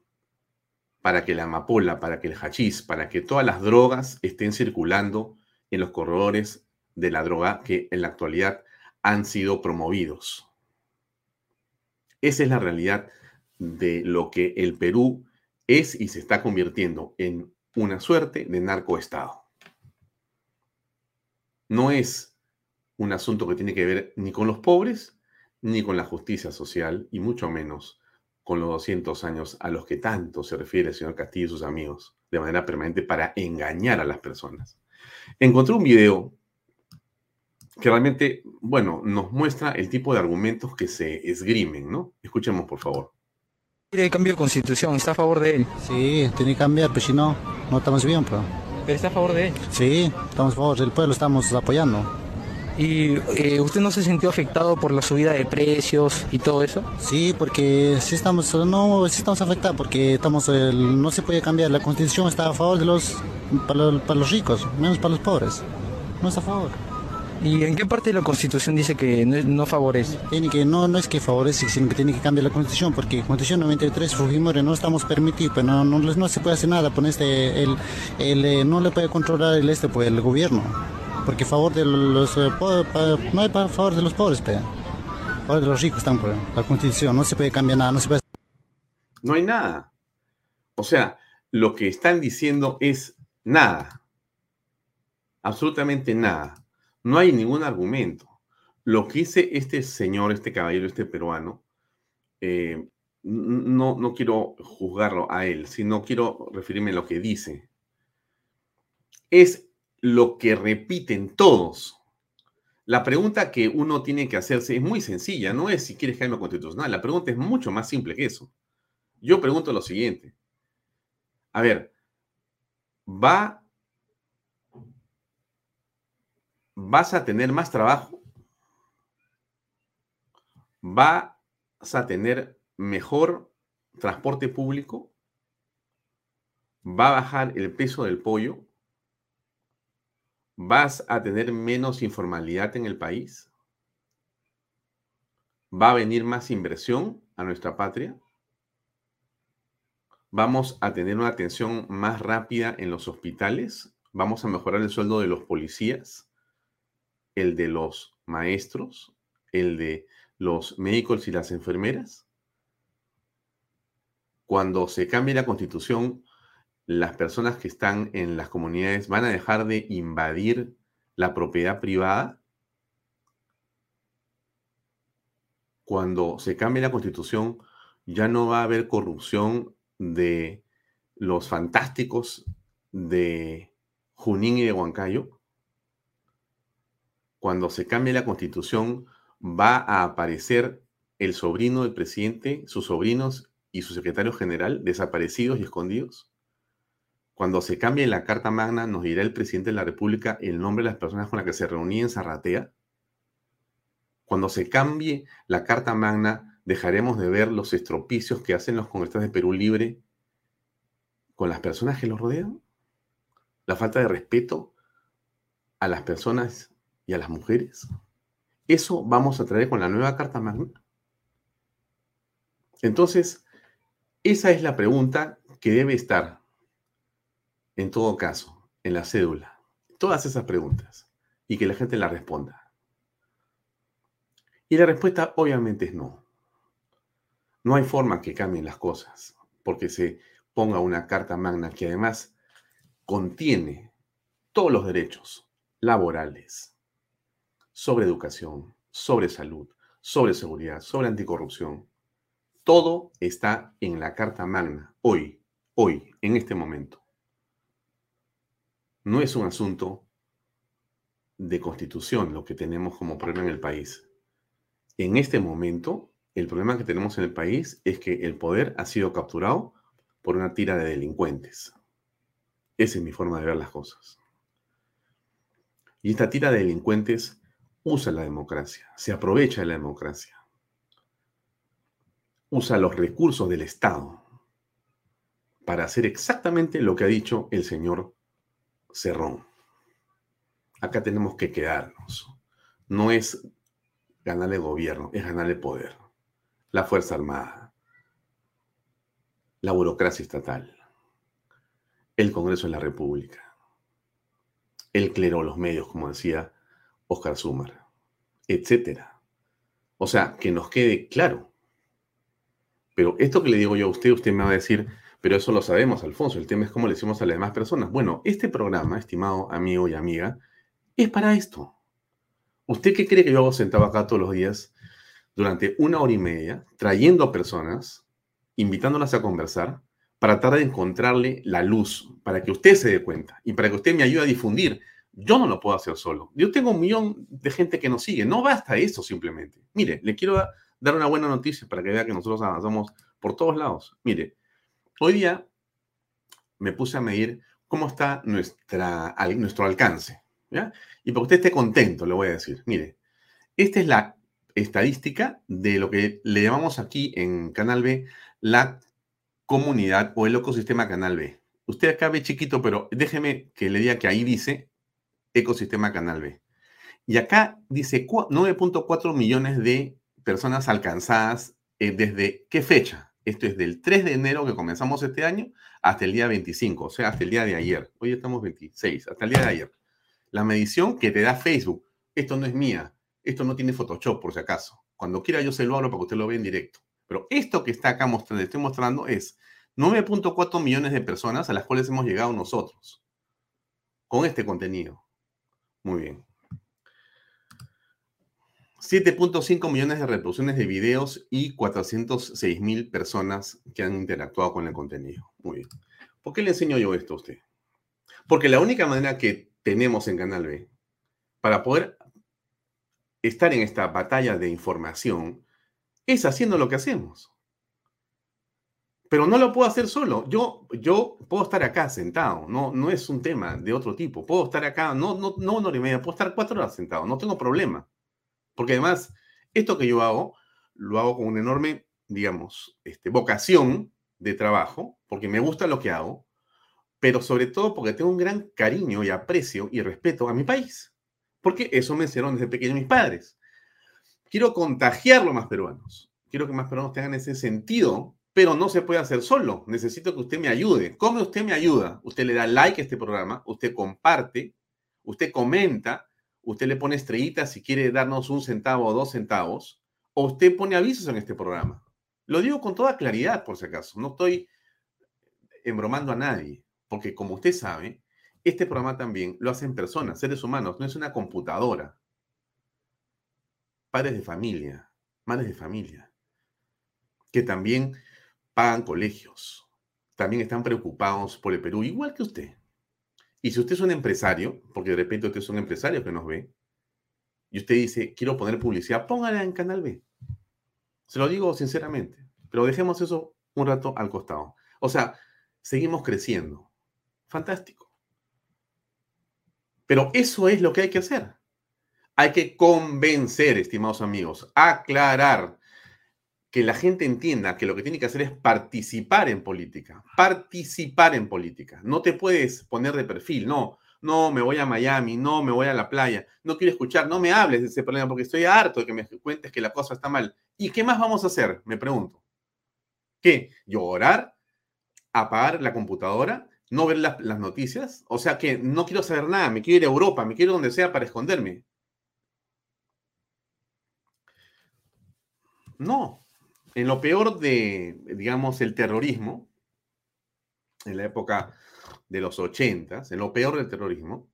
para que la amapola, para que el hachís, para que todas las drogas estén circulando en los corredores de la droga que en la actualidad han sido promovidos. Esa es la realidad de lo que el Perú es y se está convirtiendo en una suerte de narcoestado. No es un asunto que tiene que ver ni con los pobres, ni con la justicia social, y mucho menos con los 200 años a los que tanto se refiere el señor Castillo y sus amigos de manera permanente para engañar a las personas. Encontré un video que realmente, bueno, nos muestra el tipo de argumentos que se esgrimen, ¿no? Escuchemos, por favor. ¿Quiere cambio de constitución? ¿Está a favor de él? Sí, tiene que cambiar, pero si no, no estamos bien, pero... ¿Pero está a favor de él? Sí, estamos a favor del pueblo, estamos apoyando. ¿Y eh, usted no se sintió afectado por la subida de precios y todo eso? Sí, porque sí estamos, no, sí estamos afectados, porque estamos, no se puede cambiar, la constitución está a favor de los, para, los, para los ricos, menos para los pobres, no está a favor. ¿Y en qué parte de la Constitución dice que no, favorece? Tiene que, no, no es que favorece, sino que tiene que cambiar la Constitución, porque Constitución 93 Fujimori no estamos permitidos, pero no, no, no, se puede hacer nada, por este, el, el, eh, no le puede controlar el este pues, el gobierno, porque favor de los, eh, no hay para favor de los pobres, pero, a favor de los ricos están por la Constitución, no se puede cambiar nada, no se puede... No hay nada. O sea, lo que están diciendo es nada. Absolutamente nada. No hay ningún argumento. Lo que dice este señor, este caballero, este peruano, eh, no, no quiero juzgarlo a él, sino quiero referirme a lo que dice. Es lo que repiten todos. La pregunta que uno tiene que hacerse es muy sencilla, no es si quieres cambio constitucional, la pregunta es mucho más simple que eso. Yo pregunto lo siguiente. A ver, ¿va vas a tener más trabajo, vas a tener mejor transporte público, va a bajar el peso del pollo, vas a tener menos informalidad en el país, va a venir más inversión a nuestra patria, vamos a tener una atención más rápida en los hospitales, vamos a mejorar el sueldo de los policías, el de los maestros, el de los médicos y las enfermeras? Cuando se cambie la constitución, las personas que están en las comunidades van a dejar de invadir la propiedad privada. Cuando se cambie la constitución, ya no va a haber corrupción de los fantásticos de Junín y de Huancayo cuando se cambie la constitución, va a aparecer el sobrino del presidente, sus sobrinos y su secretario general desaparecidos y escondidos? Cuando se cambie la Carta Magna, nos dirá el presidente de la República el nombre de las personas con las que se reunía en Zarratea. Cuando se cambie la Carta Magna, dejaremos de ver los estropicios que hacen los congresistas de Perú Libre con las personas que los rodean. La falta de respeto a las personas y a las mujeres? ¿Eso vamos a traer con la nueva Carta Magna? Entonces, esa es la pregunta que debe estar, en todo caso, en la cédula. Todas esas preguntas. Y que la gente la responda. Y la respuesta obviamente es no. No hay forma que cambien las cosas porque se ponga una Carta Magna que además contiene todos los derechos laborales, sobre educación, sobre salud, sobre seguridad, sobre anticorrupción. Todo está en la Carta Magna, hoy, hoy, en este momento. No es un asunto de constitución lo que tenemos como problema en el país. En este momento, el problema que tenemos en el país es que el poder ha sido capturado por una tira de delincuentes. Esa es mi forma de ver las cosas. Y esta tira de delincuentes usa la democracia, se aprovecha de la democracia, usa los recursos del Estado para hacer exactamente lo que ha dicho el señor Cerrón. Acá tenemos que quedarnos. No es ganarle gobierno, es ganarle poder. La Fuerza Armada, la burocracia estatal, el Congreso de la República, el clero, los medios, como decía Oscar Sumar, etcétera. O sea, que nos quede claro. Pero esto que le digo yo a usted, usted me va a decir, pero eso lo sabemos, Alfonso, el tema es cómo le decimos a las demás personas. Bueno, este programa, estimado amigo y amiga, es para esto. ¿Usted qué cree que yo hago sentado acá todos los días durante una hora y media, trayendo personas, invitándolas a conversar, para tratar de encontrarle la luz, para que usted se dé cuenta y para que usted me ayude a difundir yo no lo puedo hacer solo. Yo tengo un millón de gente que nos sigue. No basta eso simplemente. Mire, le quiero dar una buena noticia para que vea que nosotros avanzamos por todos lados. Mire, hoy día me puse a medir cómo está nuestra, nuestro alcance. ¿ya? Y para que usted esté contento, le voy a decir, mire, esta es la estadística de lo que le llamamos aquí en Canal B la comunidad o el ecosistema Canal B. Usted acá ve chiquito, pero déjeme que le diga que ahí dice ecosistema Canal B. Y acá dice 9.4 millones de personas alcanzadas eh, desde qué fecha. Esto es del 3 de enero que comenzamos este año hasta el día 25, o sea, hasta el día de ayer. Hoy estamos 26, hasta el día de ayer. La medición que te da Facebook, esto no es mía, esto no tiene Photoshop por si acaso. Cuando quiera yo se lo abro para que usted lo vea en directo. Pero esto que está acá mostrando, estoy mostrando es 9.4 millones de personas a las cuales hemos llegado nosotros con este contenido. Muy bien. 7.5 millones de reproducciones de videos y 406 mil personas que han interactuado con el contenido. Muy bien. ¿Por qué le enseño yo esto a usted? Porque la única manera que tenemos en Canal B para poder estar en esta batalla de información es haciendo lo que hacemos. Pero no lo puedo hacer solo. Yo, yo puedo estar acá sentado. No, no es un tema de otro tipo. Puedo estar acá, no, no, no una hora y media, puedo estar cuatro horas sentado. No tengo problema. Porque además, esto que yo hago, lo hago con una enorme, digamos, este, vocación de trabajo, porque me gusta lo que hago, pero sobre todo porque tengo un gran cariño y aprecio y respeto a mi país. Porque eso me enseñaron desde pequeño mis padres. Quiero contagiarlo a más peruanos. Quiero que más peruanos tengan ese sentido, pero no se puede hacer solo. Necesito que usted me ayude. ¿Cómo usted me ayuda? Usted le da like a este programa, usted comparte, usted comenta, usted le pone estrellitas si quiere darnos un centavo o dos centavos, o usted pone avisos en este programa. Lo digo con toda claridad, por si acaso. No estoy embromando a nadie, porque como usted sabe, este programa también lo hacen personas, seres humanos, no es una computadora. Padres de familia, madres de familia, que también pagan colegios, también están preocupados por el Perú, igual que usted. Y si usted es un empresario, porque de repente usted es un empresario que nos ve, y usted dice, quiero poner publicidad, póngala en Canal B. Se lo digo sinceramente, pero dejemos eso un rato al costado. O sea, seguimos creciendo. Fantástico. Pero eso es lo que hay que hacer. Hay que convencer, estimados amigos, aclarar, que la gente entienda que lo que tiene que hacer es participar en política, participar en política. No te puedes poner de perfil, no, no, me voy a Miami, no, me voy a la playa, no quiero escuchar, no me hables de ese problema porque estoy harto de que me cuentes que la cosa está mal. ¿Y qué más vamos a hacer? Me pregunto. ¿Qué? ¿Llorar? ¿Apagar la computadora? ¿No ver las, noticias? O sea que no quiero saber nada, me quiero ir a Europa, me quiero donde sea para esconderme. No, en lo peor de, digamos, el terrorismo, en la época de los ochentas, en lo peor del terrorismo,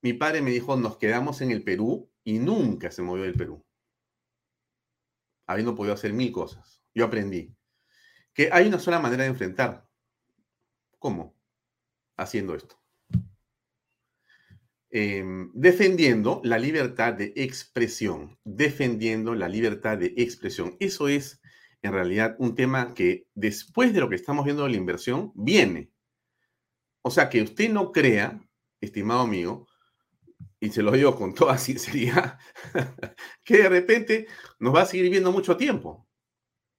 mi padre me dijo, nos quedamos en el Perú y nunca se movió del Perú. Habiendo podido hacer mil cosas. Yo aprendí que hay una sola manera de enfrentar. ¿Cómo? Haciendo esto. Em, defendiendo la libertad de expresión, defendiendo la libertad de expresión. Eso es en realidad un tema que después de lo que estamos viendo de la inversión, viene. O sea, que usted no crea, estimado amigo, y se lo digo con toda sinceridad, que de repente nos va a seguir viendo mucho tiempo.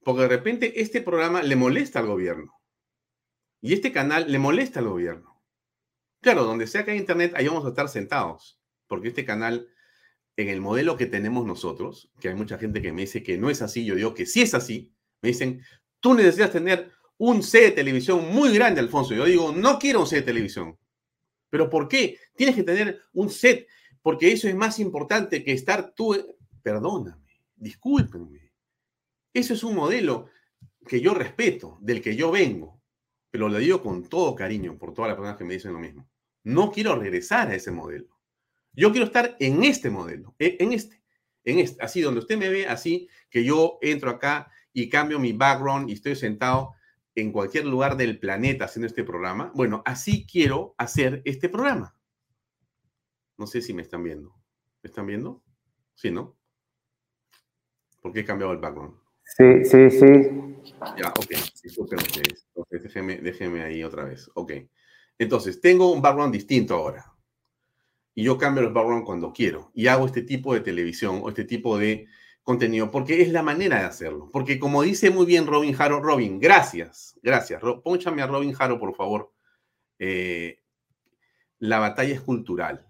Porque de repente este programa le molesta al gobierno. Y este canal le molesta al gobierno. Claro, donde sea que hay internet, ahí vamos a estar sentados. Porque este canal en el modelo que tenemos nosotros, que hay mucha gente que me dice que no es así, yo digo que sí es así, me dicen, tú necesitas tener un set de televisión muy grande, Alfonso. Yo digo, no quiero un set de televisión. ¿Pero por qué? Tienes que tener un set, porque eso es más importante que estar tú. Perdóname, discúlpenme. Eso es un modelo que yo respeto, del que yo vengo, pero lo digo con todo cariño por todas las personas que me dicen lo mismo. No quiero regresar a ese modelo. Yo quiero estar en este modelo, e, en este, en este, así donde usted me ve, así que yo entro acá y cambio mi background y estoy sentado en cualquier lugar del planeta haciendo este programa. Bueno, así quiero hacer este programa. No sé si me están viendo. ¿Me están viendo? Sí, ¿no? ¿Por qué he cambiado el background? Sí, sí, sí. Ya, ok. Disculpen ustedes. Entonces, déjeme, déjeme ahí otra vez. Ok. Entonces, tengo un background distinto ahora. Y yo cambio el background cuando quiero. Y hago este tipo de televisión o este tipo de contenido porque es la manera de hacerlo. Porque como dice muy bien Robin Haro, Robin, gracias, gracias. Pónchame a Robin Haro, por favor. Eh, la batalla es cultural.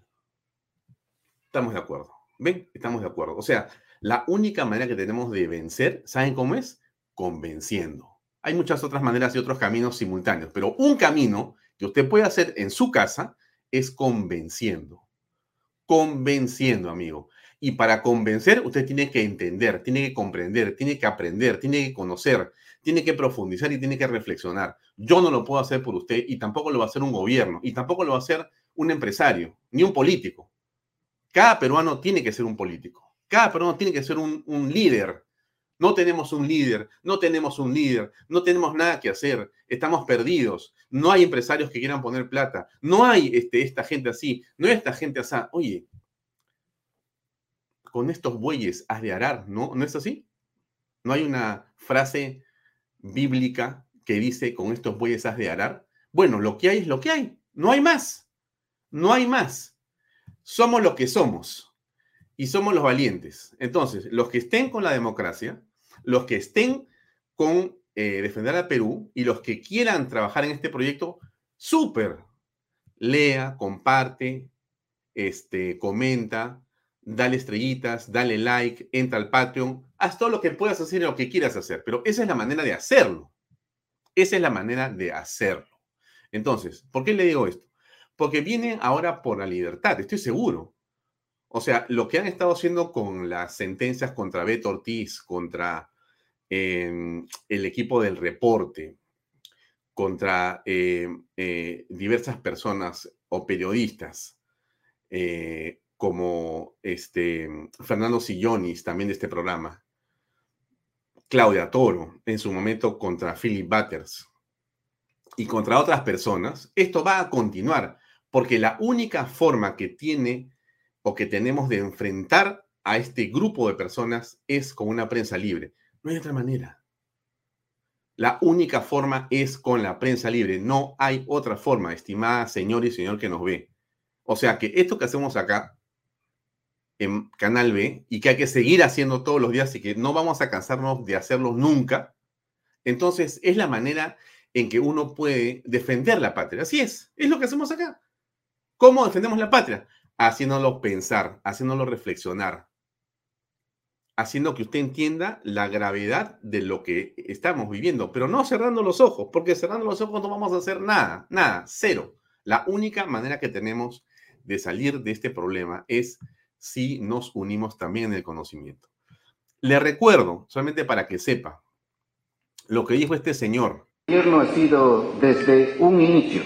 Estamos de acuerdo. ¿Ven? Estamos de acuerdo. O sea, la única manera que tenemos de vencer, ¿saben cómo es? Convenciendo. Hay muchas otras maneras y otros caminos simultáneos, pero un camino que usted puede hacer en su casa es convenciendo. Convenciendo, amigo. Y para convencer, usted tiene que entender, tiene que comprender, tiene que aprender, tiene que conocer, tiene que profundizar y tiene que reflexionar. Yo no lo puedo hacer por usted y tampoco lo va a hacer un gobierno y tampoco lo va a hacer un empresario ni un político. Cada peruano tiene que ser un político. Cada peruano tiene que ser un, líder. No tenemos un líder, no tenemos un líder, no tenemos nada que hacer, estamos perdidos, no hay empresarios que quieran poner plata, no hay este, esta gente así, no hay esta gente así. Oye, con estos bueyes has de arar, ¿no? ¿No es así? ¿No hay una frase bíblica que dice con estos bueyes has de arar? Bueno, lo que hay es lo que hay, no hay más, no hay más somos lo que somos y somos los valientes. Entonces, los que estén con la democracia, los que estén con eh, defender a Perú y los que quieran trabajar en este proyecto, súper. Lea, comparte, este, comenta, dale estrellitas, dale like, entra al Patreon, haz todo lo que puedas hacer y lo que quieras hacer, pero esa es la manera de hacerlo. Esa es la manera de hacerlo. Entonces, ¿por qué le digo esto? porque vienen ahora por la libertad, estoy seguro. O sea, lo que han estado haciendo con las sentencias contra Beto Ortiz, contra em, el equipo del reporte, contra em, eh, diversas personas o periodistas, eh, como este, Fernando Sillonis, también de este programa, Claudia Toro, en su momento contra Philip Butters y contra otras personas, esto va a continuar. Porque la única forma que tiene o que tenemos de enfrentar a este grupo de personas es con una prensa libre. No hay otra manera. La única forma es con la prensa libre. No hay otra forma, estimada señor y señor que nos ve. O sea que esto que hacemos acá en Canal B y que hay que seguir haciendo todos los días y que no vamos a cansarnos de hacerlo nunca, entonces es la manera en que uno puede defender la patria. Así es, es lo que hacemos acá. ¿Cómo defendemos la patria? Haciéndolo pensar, haciéndolo reflexionar, haciendo que usted entienda la gravedad de lo que estamos viviendo, pero no cerrando los ojos, porque cerrando los ojos no vamos a hacer nada, nada, cero. La única manera que tenemos de salir de este problema es si nos unimos también en el conocimiento. Le recuerdo, solamente para que sepa, lo que dijo este señor. El gobierno ha sido desde un inicio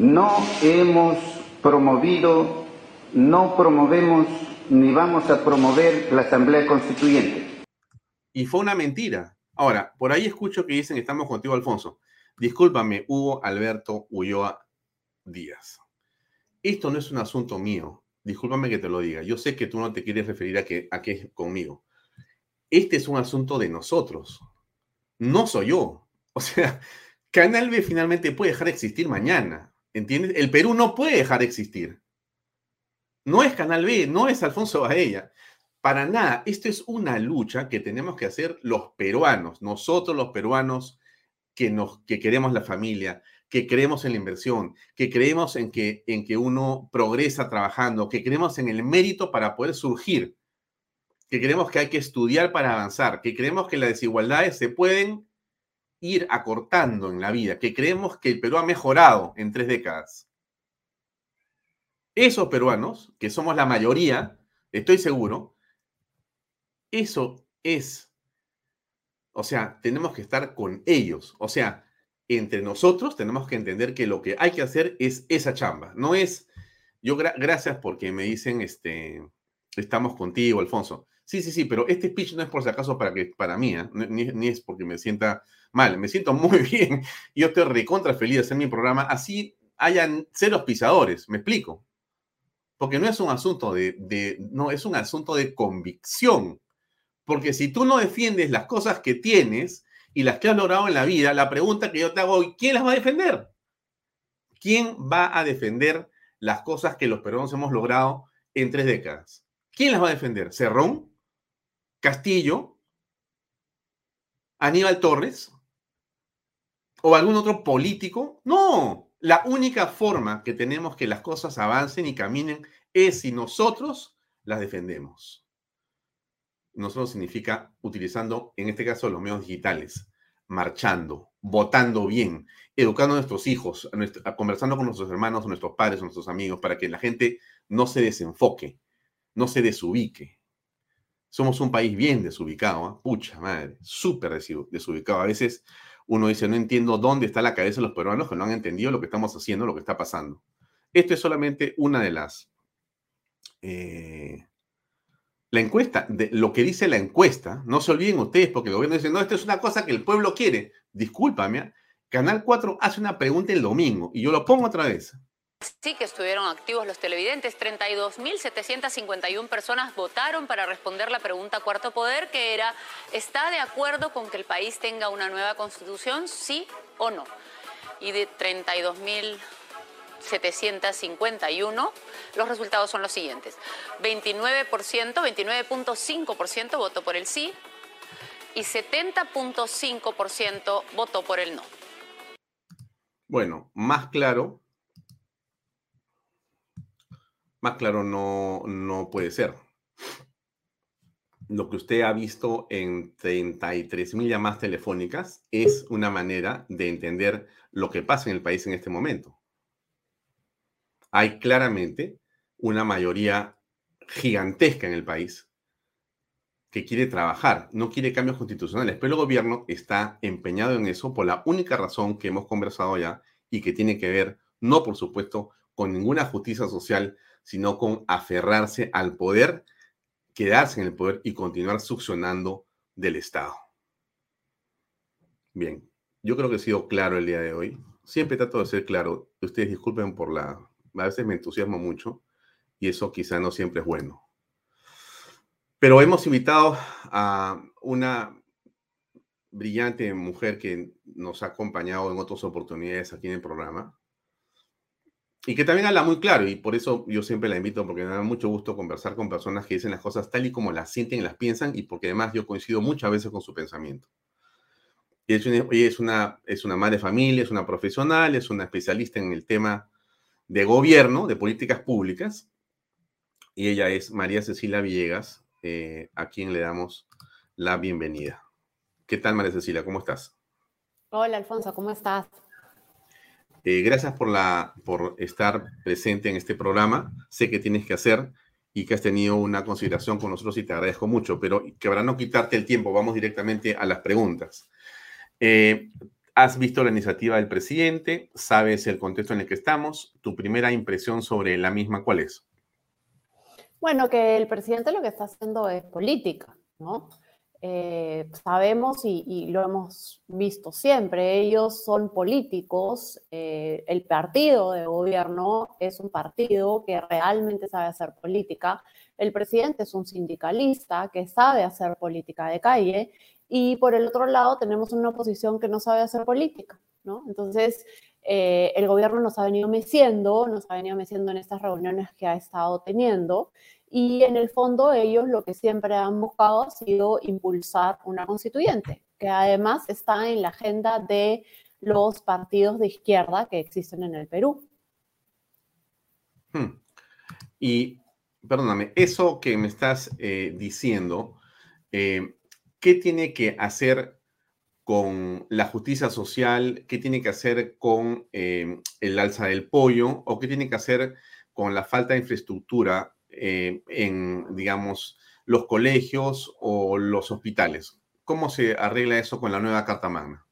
no hemos promovido, no promovemos ni vamos a promover la Asamblea Constituyente. Y fue una mentira. Ahora, por ahí escucho que dicen, estamos contigo, Alfonso. Discúlpame, Hugo Alberto Ulloa Díaz. Esto no es un asunto mío. Discúlpame que te lo diga. Yo sé que tú no te quieres referir a que, a que es conmigo. Este es un asunto de nosotros. No soy yo. O sea, Canal B finalmente puede dejar de existir mañana. ¿Entiendes? El Perú no puede dejar de existir. No es Canal B, no es Alfonso Baella. Para nada, esto es una lucha que tenemos que hacer los peruanos, nosotros los peruanos que, queremos la familia, que creemos en la inversión, que creemos que, en que uno progresa trabajando, que creemos en el mérito para poder surgir, que creemos que hay que estudiar para avanzar, que creemos que las desigualdades se pueden ir acortando en la vida, que creemos que el Perú ha mejorado en tres décadas. Esos peruanos, que somos la mayoría, estoy seguro, eso es, o sea, tenemos que estar con ellos. O sea, entre nosotros tenemos que entender que lo que hay que hacer es esa chamba. No es, yo gracias porque me dicen, este, estamos contigo, Alfonso. Sí, sí, sí, pero este speech no es por si acaso para, que, para mí, ¿eh? ni, es porque me sienta mal, me siento muy bien. Yo estoy recontra feliz de hacer mi programa. Así hayan ceros pisadores, me explico. Porque no es un asunto de, no, es un asunto de convicción. Porque si tú no defiendes las cosas que tienes y las que has logrado en la vida, la pregunta que yo te hago hoy, ¿quién las va a defender? ¿Quién va a defender las cosas que los peruanos hemos logrado en tres décadas? ¿Quién las va a defender? ¿Cerrón? ¿Castillo? ¿Aníbal Torres? ¿O algún otro político? No, la única forma que tenemos que las cosas avancen y caminen es si nosotros las defendemos. Nosotros significa utilizando, en este caso, los medios digitales, marchando, votando bien, educando a nuestros hijos, conversando con nuestros hermanos, nuestros padres, nuestros amigos, para que la gente no se desenfoque, no se desubique. Somos un país bien desubicado, ¿eh? pucha madre, súper desubicado. A veces uno dice, no entiendo dónde está la cabeza de los peruanos que no han entendido lo que estamos haciendo, lo que está pasando. Esto es solamente una de las... Eh, la encuesta, de lo que dice la encuesta, no se olviden ustedes, porque el gobierno dice, no, esto es una cosa que el pueblo quiere. Discúlpame, ¿eh? Canal 4 hace una pregunta el domingo y yo lo pongo otra vez. Sí que estuvieron activos los televidentes. 32.751 personas votaron para responder la pregunta Cuarto Poder, que era, ¿está de acuerdo con que el país tenga una nueva constitución, sí o no? Y de 32.751, los resultados son los siguientes. 29%, 29.5% votó por el sí y 70.5% votó por el no. Bueno, más claro más claro no, no puede ser. Lo que usted ha visto en 33 mil llamadas telefónicas es una manera de entender lo que pasa en el país en este momento. Hay claramente una mayoría gigantesca en el país que quiere trabajar, no quiere cambios constitucionales, pero el gobierno está empeñado en eso por la única razón que hemos conversado ya y que tiene que ver, no por supuesto, con ninguna justicia social, sino con aferrarse al poder, quedarse en el poder y continuar succionando del Estado. Bien, yo creo que he sido claro el día de hoy. Siempre trato de ser claro. Ustedes disculpen por la... A veces me entusiasmo mucho y eso quizá no siempre es bueno. Pero hemos invitado a una brillante mujer que nos ha acompañado en otras oportunidades aquí en el programa y que también habla muy claro, y por eso yo siempre la invito, porque me da mucho gusto conversar con personas que dicen las cosas tal y como las sienten y las piensan, y porque además yo coincido muchas veces con su pensamiento. Ella es una, es una madre de familia, es una profesional, es una especialista en el tema de gobierno, de políticas públicas, y ella es María Cecilia Villegas, eh, a quien le damos la bienvenida. ¿Qué tal, María Cecilia? ¿Cómo estás? Hola, Alfonso, ¿cómo estás? Eh, gracias por, estar presente en este programa. Sé que tienes que hacer y que has tenido una consideración con nosotros y te agradezco mucho, pero que para no quitarte el tiempo, vamos directamente a las preguntas. Eh, has visto la iniciativa del presidente, sabes el contexto en el que estamos. ¿Tu primera impresión sobre la misma cuál es? Bueno, que el presidente lo que está haciendo es política, ¿no? Eh, sabemos y, lo hemos visto siempre, ellos son políticos, eh, el partido de gobierno es un partido que realmente sabe hacer política, el presidente es un sindicalista que sabe hacer política de calle y por el otro lado tenemos una oposición que no sabe hacer política, ¿no? Entonces, eh, el gobierno nos ha venido meciendo, nos ha venido meciendo en estas reuniones que ha estado teniendo y en el fondo ellos lo que siempre han buscado ha sido impulsar una constituyente, que además está en la agenda de los partidos de izquierda que existen en el Perú. Hmm. Y, perdóname, eso que me estás eh, diciendo, eh, ¿qué tiene que hacer con la justicia social? ¿Qué tiene que hacer con eh, el alza del pollo? ¿O qué tiene que hacer con la falta de infraestructura eh, en, digamos, los colegios o los hospitales. ¿Cómo se arregla eso con la nueva Carta Magna?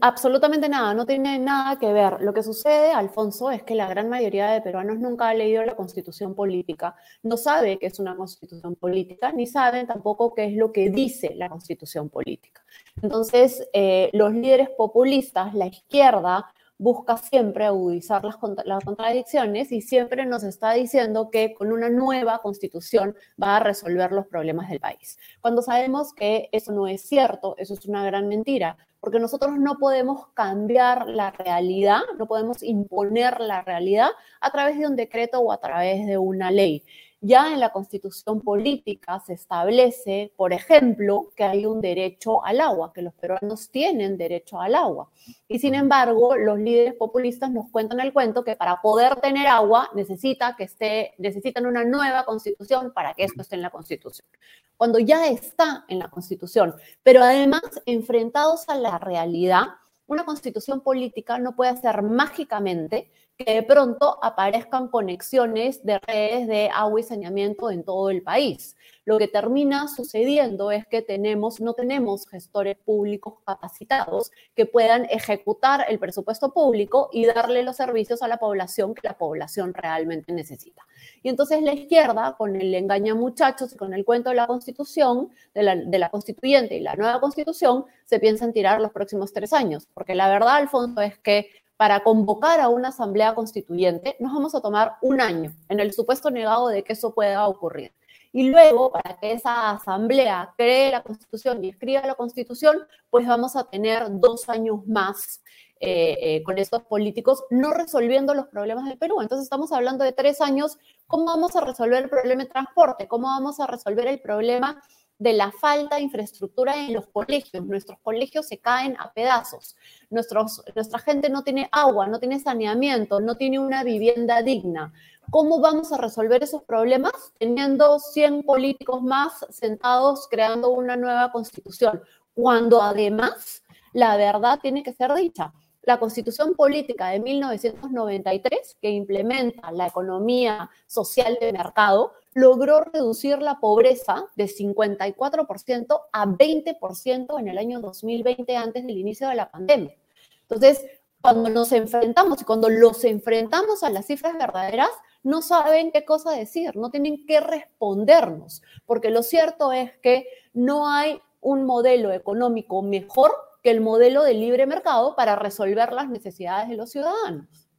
Absolutamente nada, no tiene nada que ver. Lo que sucede, Alfonso, es que la gran mayoría de peruanos nunca ha leído la constitución política, no sabe qué es una constitución política, ni saben tampoco qué es lo que dice la constitución política. Entonces, eh, los líderes populistas, la izquierda, busca siempre agudizar las, las, contradicciones y siempre nos está diciendo que con una nueva constitución va a resolver los problemas del país. Cuando sabemos que eso no es cierto, eso es una gran mentira, porque nosotros no podemos cambiar la realidad, no podemos imponer la realidad a través de un decreto o a través de una ley. Ya en la constitución política se establece, por ejemplo, que hay un derecho al agua, que los peruanos tienen derecho al agua. Y sin embargo, los líderes populistas nos cuentan el cuento que para poder tener agua necesita que esté, necesitan una nueva constitución para que esto esté en la constitución. Cuando ya está en la constitución, pero además enfrentados a la realidad, una constitución política no puede hacer mágicamente que de pronto aparezcan conexiones de redes de agua y saneamiento en todo el país. Lo que termina sucediendo es que tenemos, no tenemos gestores públicos capacitados que puedan ejecutar el presupuesto público y darle los servicios a la población que la población realmente necesita. Y entonces la izquierda, con el engaña muchachos y con el cuento de la constitución, de la, constituyente y la nueva constitución, se piensan tirar los próximos tres años. Porque la verdad, al fondo, es que para convocar a una asamblea constituyente, nos vamos a tomar un año, en el supuesto negado de que eso pueda ocurrir. Y luego, para que esa asamblea cree la constitución y escriba la constitución, pues vamos a tener dos años más eh, eh, con estos políticos no resolviendo los problemas del Perú. Entonces estamos hablando de tres años. ¿Cómo vamos a resolver el problema de transporte? ¿Cómo vamos a resolver el problema de la falta de infraestructura en los colegios. Nuestros colegios se caen a pedazos. Nuestra gente no tiene agua, no tiene saneamiento, no tiene una vivienda digna. ¿Cómo vamos a resolver esos problemas teniendo 100 políticos más sentados creando una nueva constitución? Cuando además la verdad tiene que ser dicha. La constitución política de 1993, que implementa la economía social de mercado, logró reducir la pobreza de 54% a 20% en el año 2020 antes del inicio de la pandemia. Entonces, cuando nos enfrentamos y cuando los enfrentamos a las cifras verdaderas, no saben qué cosa decir, no tienen que respondernos, porque lo cierto es que no hay un modelo económico mejor que el modelo de libre mercado para resolver las necesidades de los ciudadanos.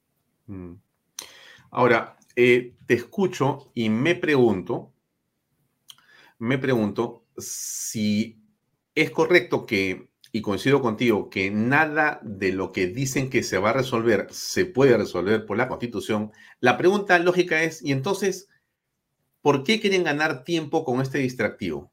Mm. Ahora, eh, te escucho y me pregunto, me pregunto si es correcto que, y coincido contigo, que nada de lo que dicen que se va a resolver se puede resolver por la Constitución. La pregunta lógica es, ¿y entonces por qué quieren ganar tiempo con este distractivo?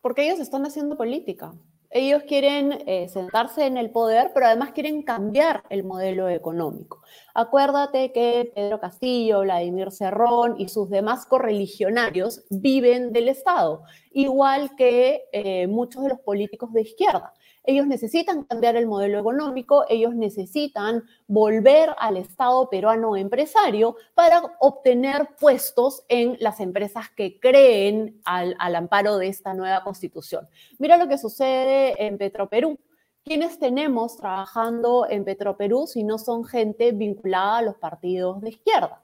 Porque ellos están haciendo política. Ellos quieren eh, sentarse en el poder, pero además quieren cambiar el modelo económico. Acuérdate que Pedro Castillo, Vladimir Cerrón y sus demás correligionarios viven del Estado, igual que eh, muchos de los políticos de izquierda. Ellos necesitan cambiar el modelo económico, ellos necesitan volver al Estado peruano empresario para obtener puestos en las empresas que creen al, amparo de esta nueva constitución. Mira lo que sucede en Petroperú. ¿Quiénes tenemos trabajando en Petroperú si no son gente vinculada a los partidos de izquierda?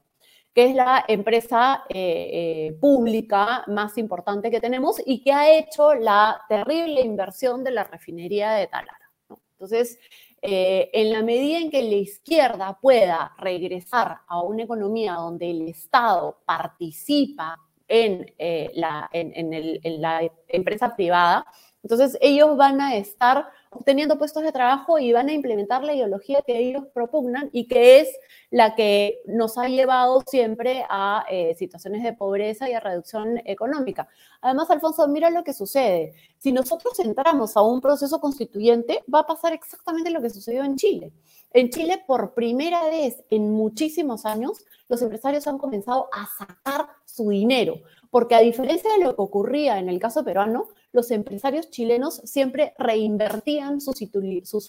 Que es la empresa eh, eh, pública más importante que tenemos y que ha hecho la terrible inversión de la refinería de Talara. Entonces, eh, en la medida en que la izquierda pueda regresar a una economía donde el Estado participa en, la, en la empresa privada, entonces ellos van a estar obteniendo puestos de trabajo y van a implementar la ideología que ellos propugnan y que es la que nos ha llevado siempre a eh, situaciones de pobreza y a reducción económica. Además, Alfonso, mira lo que sucede. Si nosotros entramos a un proceso constituyente, va a pasar exactamente lo que sucedió en Chile. En Chile, por primera vez en muchísimos años, los empresarios han comenzado a sacar su dinero, porque a diferencia de lo que ocurría en el caso peruano, los empresarios chilenos siempre reinvertían sus,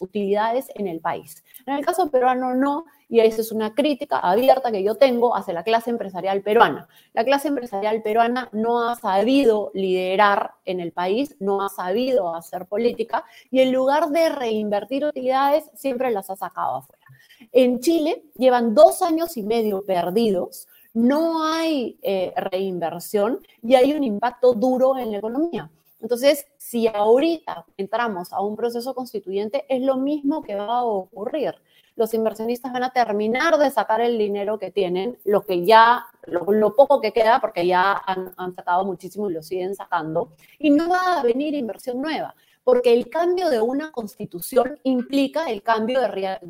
utilidades en el país. En el caso peruano no, y eso es una crítica abierta que yo tengo hacia la clase empresarial peruana. La clase empresarial peruana no ha sabido liderar en el país, no ha sabido hacer política, y en lugar de reinvertir utilidades, siempre las ha sacado afuera. En Chile llevan dos años y medio perdidos no hay eh, reinversión y hay un impacto duro en la economía. Entonces, si ahorita entramos a un proceso constituyente, es lo mismo que va a ocurrir. Los inversionistas van a terminar de sacar el dinero que tienen, lo que ya, lo, poco que queda, porque ya han, han sacado muchísimo y lo siguen sacando, y no va a venir inversión nueva porque el cambio de una constitución implica el cambio de,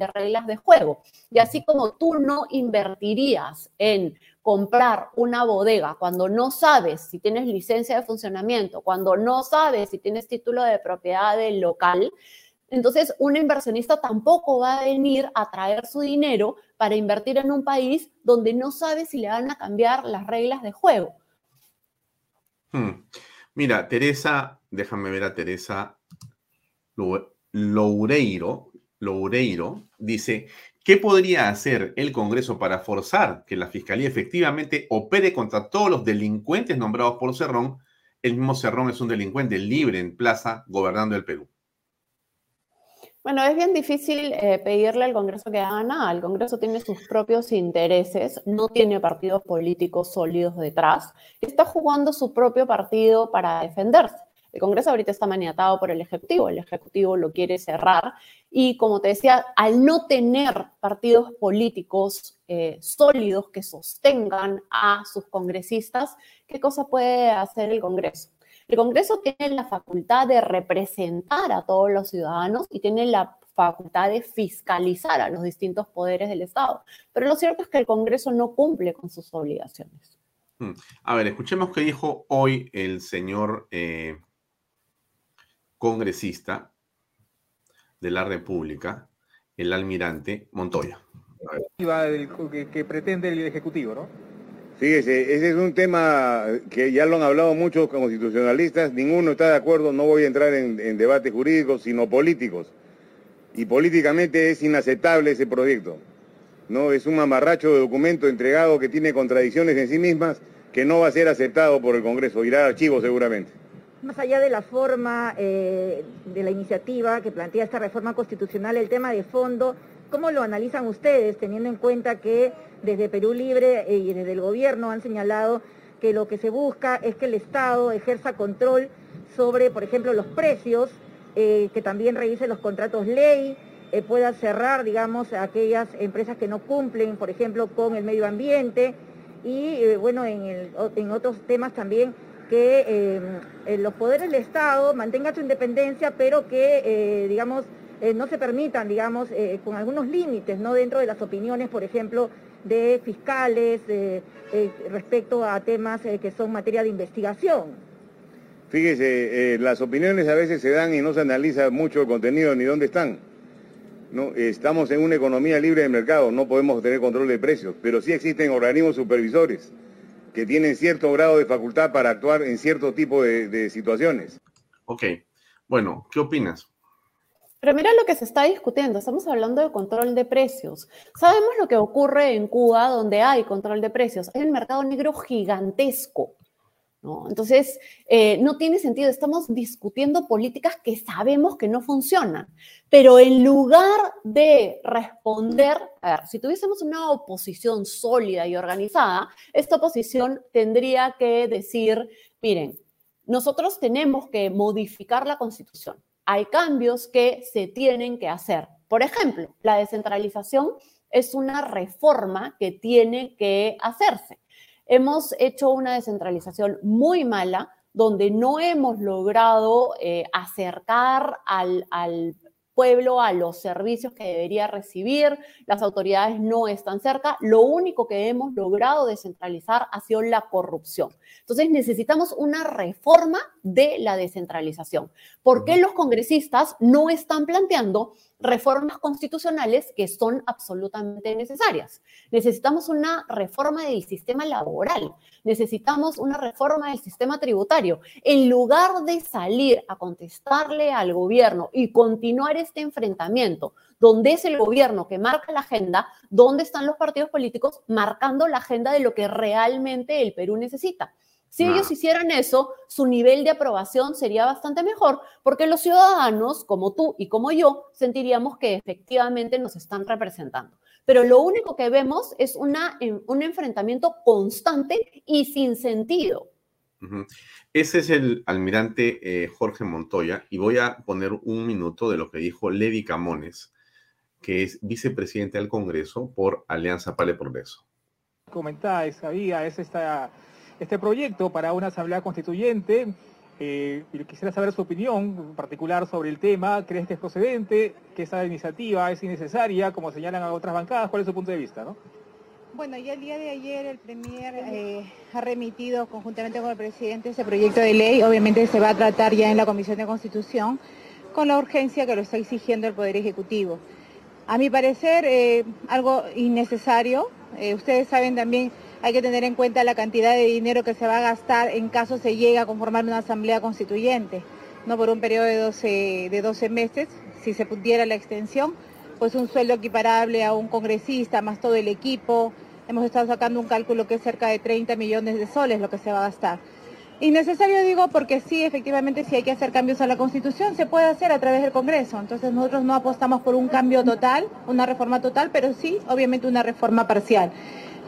reglas de juego. Y así como tú no invertirías en comprar una bodega cuando no sabes si tienes licencia de funcionamiento, cuando no sabes si tienes título de propiedad del local, entonces un inversionista tampoco va a venir a traer su dinero para invertir en un país donde no sabe si le van a cambiar las reglas de juego. Hmm. Mira, Teresa, déjame ver a Teresa Loureiro, Loureiro dice, ¿qué podría hacer el Congreso para forzar que la Fiscalía efectivamente opere contra todos los delincuentes nombrados por Cerrón? El mismo Cerrón es un delincuente libre en plaza gobernando el Perú. Bueno, es bien difícil eh, pedirle al Congreso que haga nada. El Congreso tiene sus propios intereses, no tiene partidos políticos sólidos detrás, está jugando su propio partido para defenderse. El Congreso ahorita está maniatado por el Ejecutivo, el Ejecutivo lo quiere cerrar y como te decía, al no tener partidos políticos eh, sólidos que sostengan a sus congresistas, ¿qué cosa puede hacer el Congreso? El Congreso tiene la facultad de representar a todos los ciudadanos y tiene la facultad de fiscalizar a los distintos poderes del Estado. Pero lo cierto es que el Congreso no cumple con sus obligaciones. Hmm. A ver, escuchemos qué dijo hoy el señor eh, congresista de la República, el almirante Montoya. Que, que pretende el Ejecutivo, ¿no? Fíjese, ese es un tema que ya lo han hablado muchos constitucionalistas, ninguno está de acuerdo, no voy a entrar en, en, debates jurídicos, sino políticos. Y políticamente es inaceptable ese proyecto. No, es un mamarracho de documento entregado que tiene contradicciones en sí mismas que no va a ser aceptado por el Congreso, irá al archivo seguramente más allá de la forma eh, de la iniciativa que plantea esta reforma constitucional, el tema de fondo, ¿cómo lo analizan ustedes, teniendo en cuenta que desde Perú Libre eh, y desde el gobierno han señalado que lo que se busca es que el Estado ejerza control sobre, por ejemplo, los precios, eh, que también revise los contratos ley, pueda cerrar, digamos, aquellas empresas que no cumplen, por ejemplo, con el medio ambiente y, bueno, en otros temas también que eh, los poderes del Estado mantengan su independencia, pero que, eh, digamos, eh, no se permitan, digamos, con algunos límites, ¿no? Dentro de las opiniones, por ejemplo, de fiscales respecto a temas que son materia de investigación. Fíjese, las opiniones a veces se dan y no se analiza mucho el contenido ni dónde están. ¿no? Estamos en una economía libre de mercado, no podemos tener control de precios, pero sí existen organismos supervisores que tienen cierto grado de facultad para actuar en cierto tipo de, situaciones. Ok, bueno, ¿qué opinas? Pero mira lo que se está discutiendo, estamos hablando de control de precios. Sabemos lo que ocurre en Cuba donde hay control de precios. Hay un mercado negro gigantesco. Entonces, eh, no tiene sentido, estamos discutiendo políticas que sabemos que no funcionan, pero en lugar de responder, a ver, si tuviésemos una oposición sólida y organizada, esta oposición tendría que decir, miren, nosotros tenemos que modificar la constitución, hay cambios que se tienen que hacer. Por ejemplo, la descentralización es una reforma que tiene que hacerse hemos hecho una descentralización muy mala donde no hemos logrado eh, acercar al, al, pueblo a los servicios que debería recibir, las autoridades no están cerca, lo único que hemos logrado descentralizar ha sido la corrupción. Entonces necesitamos una reforma de la descentralización. ¿Por qué los congresistas no están planteando reformas constitucionales que son absolutamente necesarias? Necesitamos una reforma del sistema laboral, necesitamos una reforma del sistema tributario. En lugar de salir a contestarle al gobierno y continuar este enfrentamiento, donde es el gobierno que marca la agenda, ¿dónde están los partidos políticos marcando la agenda de lo que realmente el Perú necesita? Si ellos hicieran eso, su nivel de aprobación sería bastante mejor, porque los ciudadanos, como tú y como yo, sentiríamos que efectivamente nos están representando. Pero lo único que vemos es una, un enfrentamiento constante y sin sentido. Ese es el almirante eh, Jorge Montoya y voy a poner un minuto de lo que dijo Levi Camones, que es vicepresidente del Congreso por Alianza para el Progreso. Comentada esa vía, es esta, este proyecto para una asamblea constituyente. Eh, quisiera saber su opinión particular sobre el tema. ¿Crees que es procedente? ¿Que esa iniciativa es innecesaria, como señalan a otras bancadas? ¿Cuál es su punto de vista? ¿no? Bueno, ya el día de ayer el Premier eh, ha remitido conjuntamente con el presidente ese proyecto de ley. Obviamente se va a tratar ya en la Comisión de Constitución con la urgencia que lo está exigiendo el Poder Ejecutivo. A mi parecer, eh, algo innecesario. Eh, ustedes saben también, hay que tener en cuenta la cantidad de dinero que se va a gastar en caso se llegue a conformar una asamblea constituyente, no por un periodo de 12, de 12 meses, si se pudiera la extensión, pues un sueldo equiparable a un congresista, más todo el equipo. Hemos estado sacando un cálculo que es cerca de 30 millones de soles lo que se va a gastar. Innecesario digo porque sí, efectivamente, si hay que hacer cambios a la Constitución, se puede hacer a través del Congreso. Entonces nosotros no apostamos por un cambio total, una reforma total, pero sí, obviamente, una reforma parcial.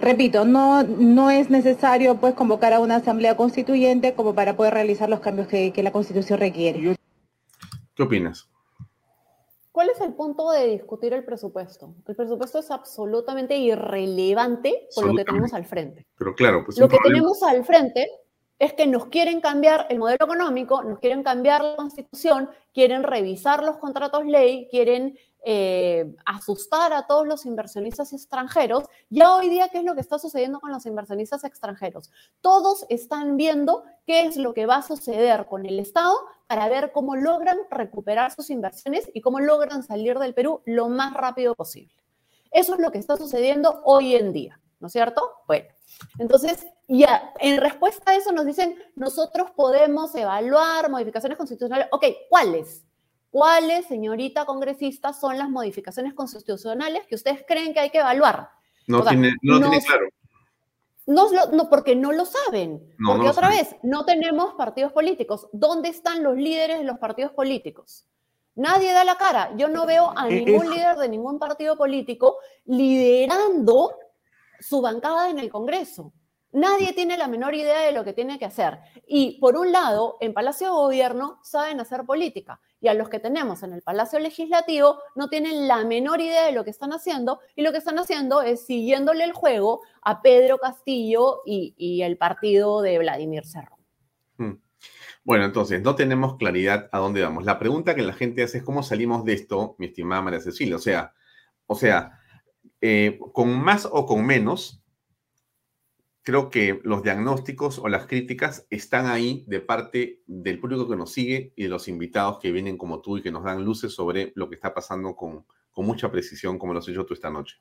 Repito, no, no es necesario pues convocar a una asamblea constituyente como para poder realizar los cambios que, que la Constitución requiere. ¿Qué opinas? ¿Cuál es el punto de discutir el presupuesto? El presupuesto es absolutamente irrelevante con lo que tenemos al frente. Pero claro, pues Lo que problema- tenemos al frente es que nos quieren cambiar el modelo económico, nos quieren cambiar la constitución, quieren revisar los contratos ley, quieren eh, asustar a todos los inversionistas extranjeros. Ya hoy día, ¿qué es lo que está sucediendo con los inversionistas extranjeros? Todos están viendo qué es lo que va a suceder con el Estado para ver cómo logran recuperar sus inversiones y cómo logran salir del Perú lo más rápido posible. Eso es lo que está sucediendo hoy en día, ¿no es cierto? Bueno, entonces, ya, en respuesta a eso nos dicen, nosotros podemos evaluar modificaciones constitucionales. Ok, ¿cuáles? ¿Cuáles, señorita congresista, son las modificaciones constitucionales que ustedes creen que hay que evaluar? No, O sea, tiene, no lo tiene claro. No, lo- no, porque no lo saben. No, porque no otra saben. vez, no tenemos partidos políticos. ¿Dónde están los líderes de los partidos políticos? Nadie da la cara. Yo no veo a Eh, ningún es- líder de ningún partido político liderando su bancada en el Congreso. Nadie tiene la menor idea de lo que tiene que hacer. Y por un lado, en Palacio de Gobierno saben hacer política y a los que tenemos en el Palacio Legislativo no tienen la menor idea de lo que están haciendo y lo que están haciendo es siguiéndole el juego a Pedro Castillo y, el partido de Vladimir Cerrón. Mm. Bueno, entonces, no tenemos claridad a dónde vamos. La pregunta que la gente hace es cómo salimos de esto, mi estimada María Cecilia. O sea, o sea, eh, con más o con menos, creo que los diagnósticos o las críticas están ahí de parte del público que nos sigue y de los invitados que vienen como tú y que nos dan luces sobre lo que está pasando con, con mucha precisión, como lo has hecho tú esta noche.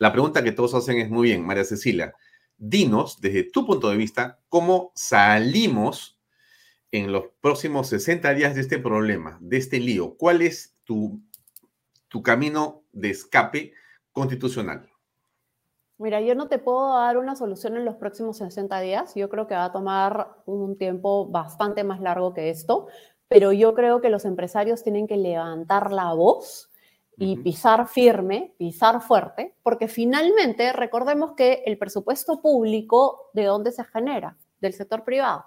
La pregunta que todos hacen es muy bien, María Cecilia, dinos desde tu punto de vista cómo salimos en los próximos 60 días de este problema, de este lío. ¿Cuál es tu, tu camino de escape constitucional? Mira, yo no te puedo dar una solución en los próximos 60 días. Yo creo que va a tomar un tiempo bastante más largo que esto, pero yo creo que los empresarios tienen que levantar la voz y pisar firme, pisar fuerte, porque finalmente recordemos que el presupuesto público, ¿de dónde se genera? Del sector privado.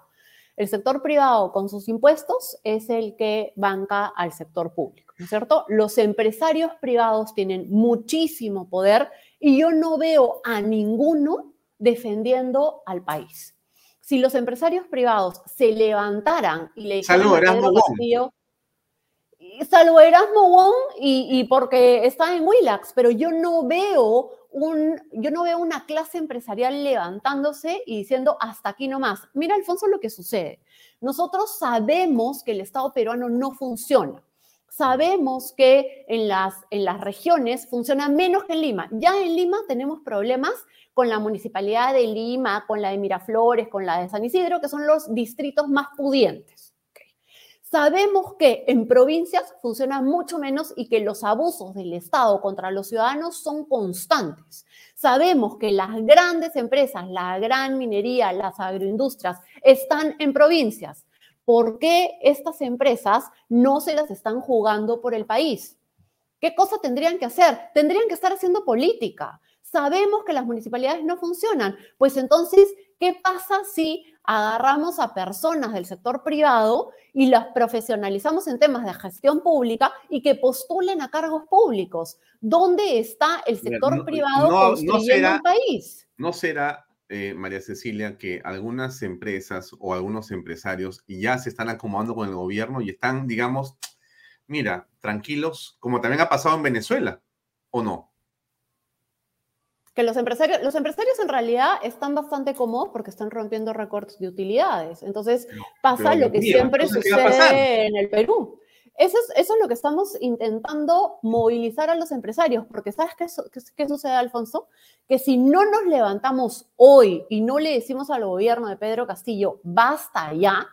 El sector privado con sus impuestos es el que banca al sector público, ¿no es cierto? Los empresarios privados tienen muchísimo poder y yo no veo a ninguno defendiendo al país. Si los empresarios privados se levantaran y le dijeran Salvo Erasmo Wong. Salvo Erasmo Wong y, y porque está en Willax, pero yo no veo un, yo no veo una clase empresarial levantándose y diciendo hasta aquí nomás. Mira, Alfonso, lo que sucede. Nosotros sabemos que el Estado peruano no funciona. Sabemos que en las, en las regiones funciona menos que en Lima. Ya en Lima tenemos problemas con la municipalidad de Lima, con la de Miraflores, con la de San Isidro, que son los distritos más pudientes. Sabemos que en provincias funciona mucho menos y que los abusos del Estado contra los ciudadanos son constantes. Sabemos que las grandes empresas, la gran minería, las agroindustrias están en provincias. ¿Por qué estas empresas no se las están jugando por el país? ¿Qué cosa tendrían que hacer? Tendrían que estar haciendo política. Sabemos que las municipalidades no funcionan. Pues entonces, ¿qué pasa si agarramos a personas del sector privado y las profesionalizamos en temas de gestión pública y que postulen a cargos públicos. ¿Dónde está el sector privado construyendo un país? No será eh, María Cecilia, que algunas empresas o algunos empresarios ya se están acomodando con el gobierno y están, digamos, mira, tranquilos, como también ha pasado en Venezuela, ¿o no? Que los empresarios, los empresarios en realidad están bastante cómodos porque están rompiendo récords de utilidades. Entonces pasa lo que siempre sucede en el Perú. Eso es, eso es, lo que estamos intentando movilizar a los empresarios, porque ¿sabes qué, qué, sucede, Alfonso? Que si no nos levantamos hoy y no le decimos al gobierno de Pedro Castillo, basta ya,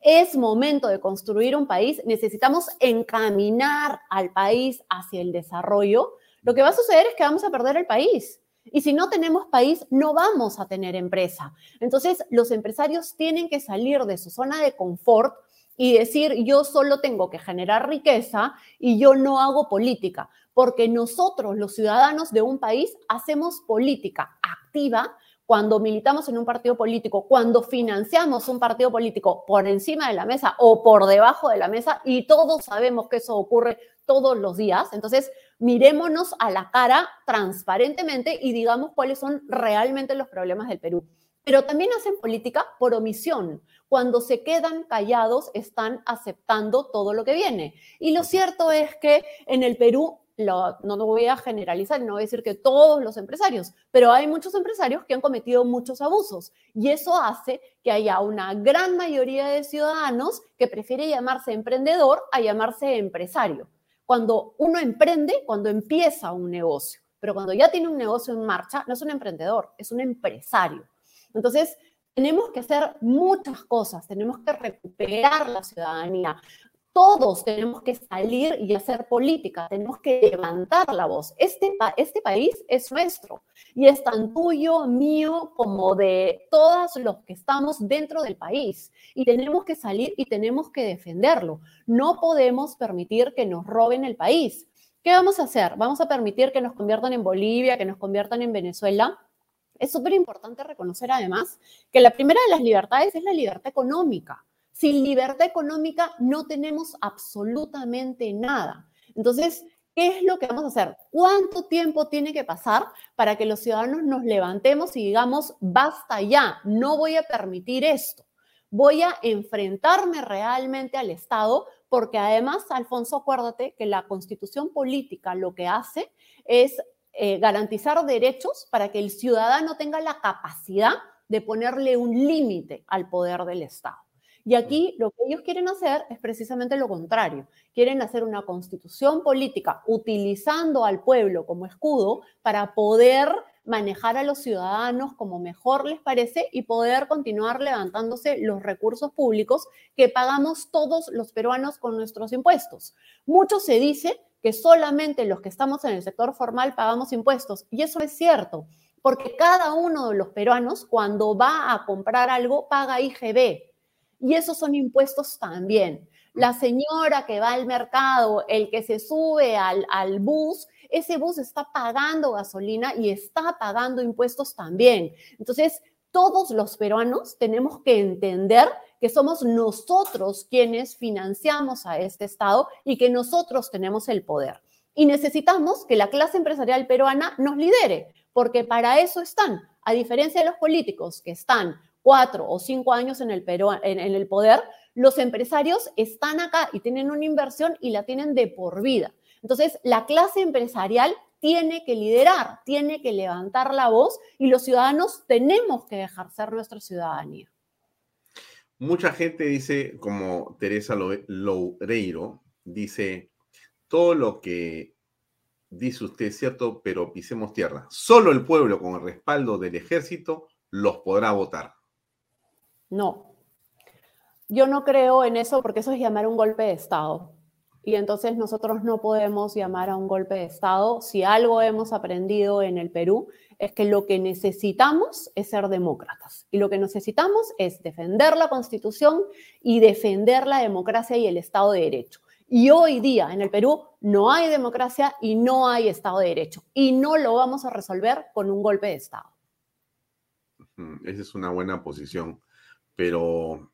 es momento de construir un país, necesitamos encaminar al país hacia el desarrollo, lo que va a suceder es que vamos a perder el país. Y si no tenemos país, no vamos a tener empresa. Entonces, los empresarios tienen que salir de su zona de confort y decir, yo solo tengo que generar riqueza y yo no hago política, porque nosotros, los ciudadanos de un país, hacemos política activa cuando militamos en un partido político, cuando financiamos un partido político por encima de la mesa o por debajo de la mesa, y todos sabemos que eso ocurre todos los días, entonces mirémonos a la cara transparentemente y digamos cuáles son realmente los problemas del Perú. Pero también hacen política por omisión. Cuando se quedan callados, están aceptando todo lo que viene. Y lo cierto es que en el Perú lo, no lo voy a generalizar, no voy a decir que todos los empresarios, pero hay muchos empresarios que han cometido muchos abusos y eso hace que haya una gran mayoría de ciudadanos que prefiere llamarse emprendedor a llamarse empresario. Cuando uno emprende, cuando empieza un negocio, pero cuando ya tiene un negocio en marcha, no es un emprendedor, es un empresario. Entonces, tenemos que hacer muchas cosas, tenemos que recuperar la ciudadanía, todos tenemos que salir y hacer política, tenemos que levantar la voz. Este, este país es nuestro y es tan tuyo, mío, como de todos los que estamos dentro del país. Y tenemos que salir y tenemos que defenderlo. No podemos permitir que nos roben el país. ¿Qué vamos a hacer? ¿Vamos a permitir que nos conviertan en Bolivia, que nos conviertan en Venezuela? Es súper importante reconocer además que la primera de las libertades es la libertad económica. Sin libertad económica no tenemos absolutamente nada. Entonces, ¿qué es lo que vamos a hacer? ¿Cuánto tiempo tiene que pasar para que los ciudadanos nos levantemos y digamos, basta ya, no voy a permitir esto? Voy a enfrentarme realmente al Estado porque además, Alfonso, acuérdate que la constitución política lo que hace es eh, garantizar derechos para que el ciudadano tenga la capacidad de ponerle un límite al poder del Estado. Y aquí lo que ellos quieren hacer es precisamente lo contrario. Quieren hacer una constitución política utilizando al pueblo como escudo para poder manejar a los ciudadanos como mejor les parece y poder continuar levantándose los recursos públicos que pagamos todos los peruanos con nuestros impuestos. Mucho se dice que solamente los que estamos en el sector formal pagamos impuestos y eso es cierto, porque cada uno de los peruanos cuando va a comprar algo paga IGB y esos son impuestos también. La señora que va al mercado, el que se sube al, al bus, ese bus está pagando gasolina y está pagando impuestos también. Entonces, todos los peruanos tenemos que entender que somos nosotros quienes financiamos a este Estado y que nosotros tenemos el poder. Y necesitamos que la clase empresarial peruana nos lidere, porque para eso están, a diferencia de los políticos que están cuatro o cinco años en el, Perú, en, el poder, los empresarios están acá y tienen una inversión y la tienen de por vida. Entonces, la clase empresarial tiene que liderar, tiene que levantar la voz y los ciudadanos tenemos que ejercer nuestra ciudadanía. Mucha gente dice, como Teresa Loureiro, dice, todo lo que dice usted es cierto, pero pisemos tierra. Solo el pueblo con el respaldo del ejército los podrá votar. No. Yo no creo en eso porque eso es llamar un golpe de Estado. Y entonces nosotros no podemos llamar a un golpe de Estado. Si algo hemos aprendido en el Perú es que lo que necesitamos es ser demócratas. Y lo que necesitamos es defender la Constitución y defender la democracia y el Estado de Derecho. Y hoy día en el Perú no hay democracia y no hay Estado de Derecho. Y no lo vamos a resolver con un golpe de Estado. Esa es una buena posición pero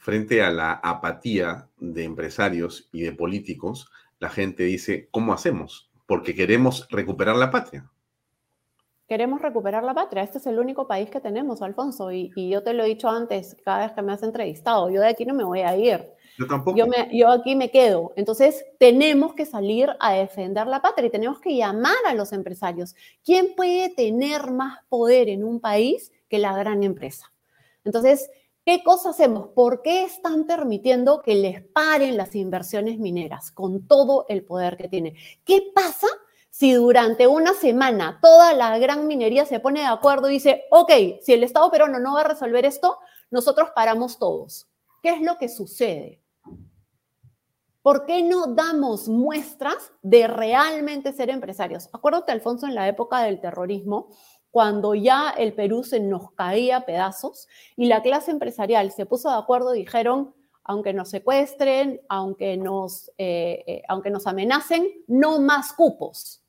frente a la apatía de empresarios y de políticos, la gente dice, ¿cómo hacemos? Porque queremos recuperar la patria. Queremos recuperar la patria. Este es el único país que tenemos, Alfonso. Y, yo te lo he dicho antes, cada vez que me has entrevistado, yo de aquí no me voy a ir. Yo tampoco. Yo, yo aquí me quedo. Entonces, tenemos que salir a defender la patria y tenemos que llamar a los empresarios. ¿Quién puede tener más poder en un país que la gran empresa? Entonces, ¿Qué cosa hacemos? ¿Por qué están permitiendo que les paren las inversiones mineras con todo el poder que tienen? ¿Qué pasa si durante una semana toda la gran minería se pone de acuerdo y dice, ok, si el Estado peruano no va a resolver esto, nosotros paramos todos? ¿Qué es lo que sucede? ¿Por qué no damos muestras de realmente ser empresarios? Acuérdate, Alfonso, en la época del terrorismo, cuando ya el Perú se nos caía pedazos y la clase empresarial se puso de acuerdo, dijeron, aunque nos secuestren, aunque nos, eh, eh, aunque nos amenacen, no más cupos.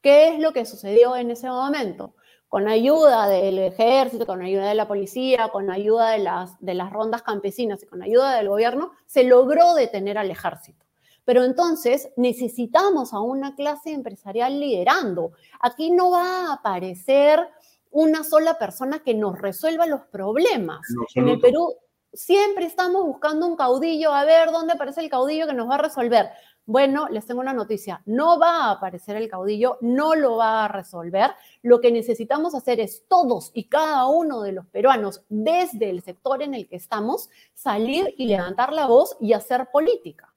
¿Qué es lo que sucedió en ese momento? Con ayuda del ejército, con ayuda de la policía, con ayuda de las, de las rondas campesinas y con ayuda del gobierno, se logró detener al ejército. Pero entonces necesitamos a una clase empresarial liderando. Aquí no va a aparecer una sola persona que nos resuelva los problemas. en el Perú siempre estamos buscando un caudillo, a ver dónde aparece el caudillo que nos va a resolver. Bueno, les tengo una noticia, no va a aparecer el caudillo, no lo va a resolver. Lo que necesitamos hacer es todos y cada uno de los peruanos, desde el sector en el que estamos, salir y levantar la voz y hacer política.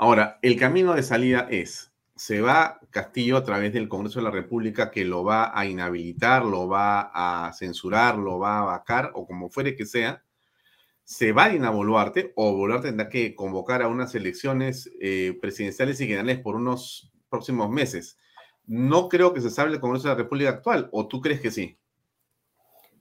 Ahora, el camino de salida es, se va Castillo a través del Congreso de la República que lo va a inhabilitar, lo va a censurar, lo va a vacar o como fuere que sea, se va a Boluarte o Boluarte tendrá que convocar a unas elecciones eh, presidenciales y generales por unos próximos meses. No creo que se salve el Congreso de la República actual, ¿o tú crees que sí?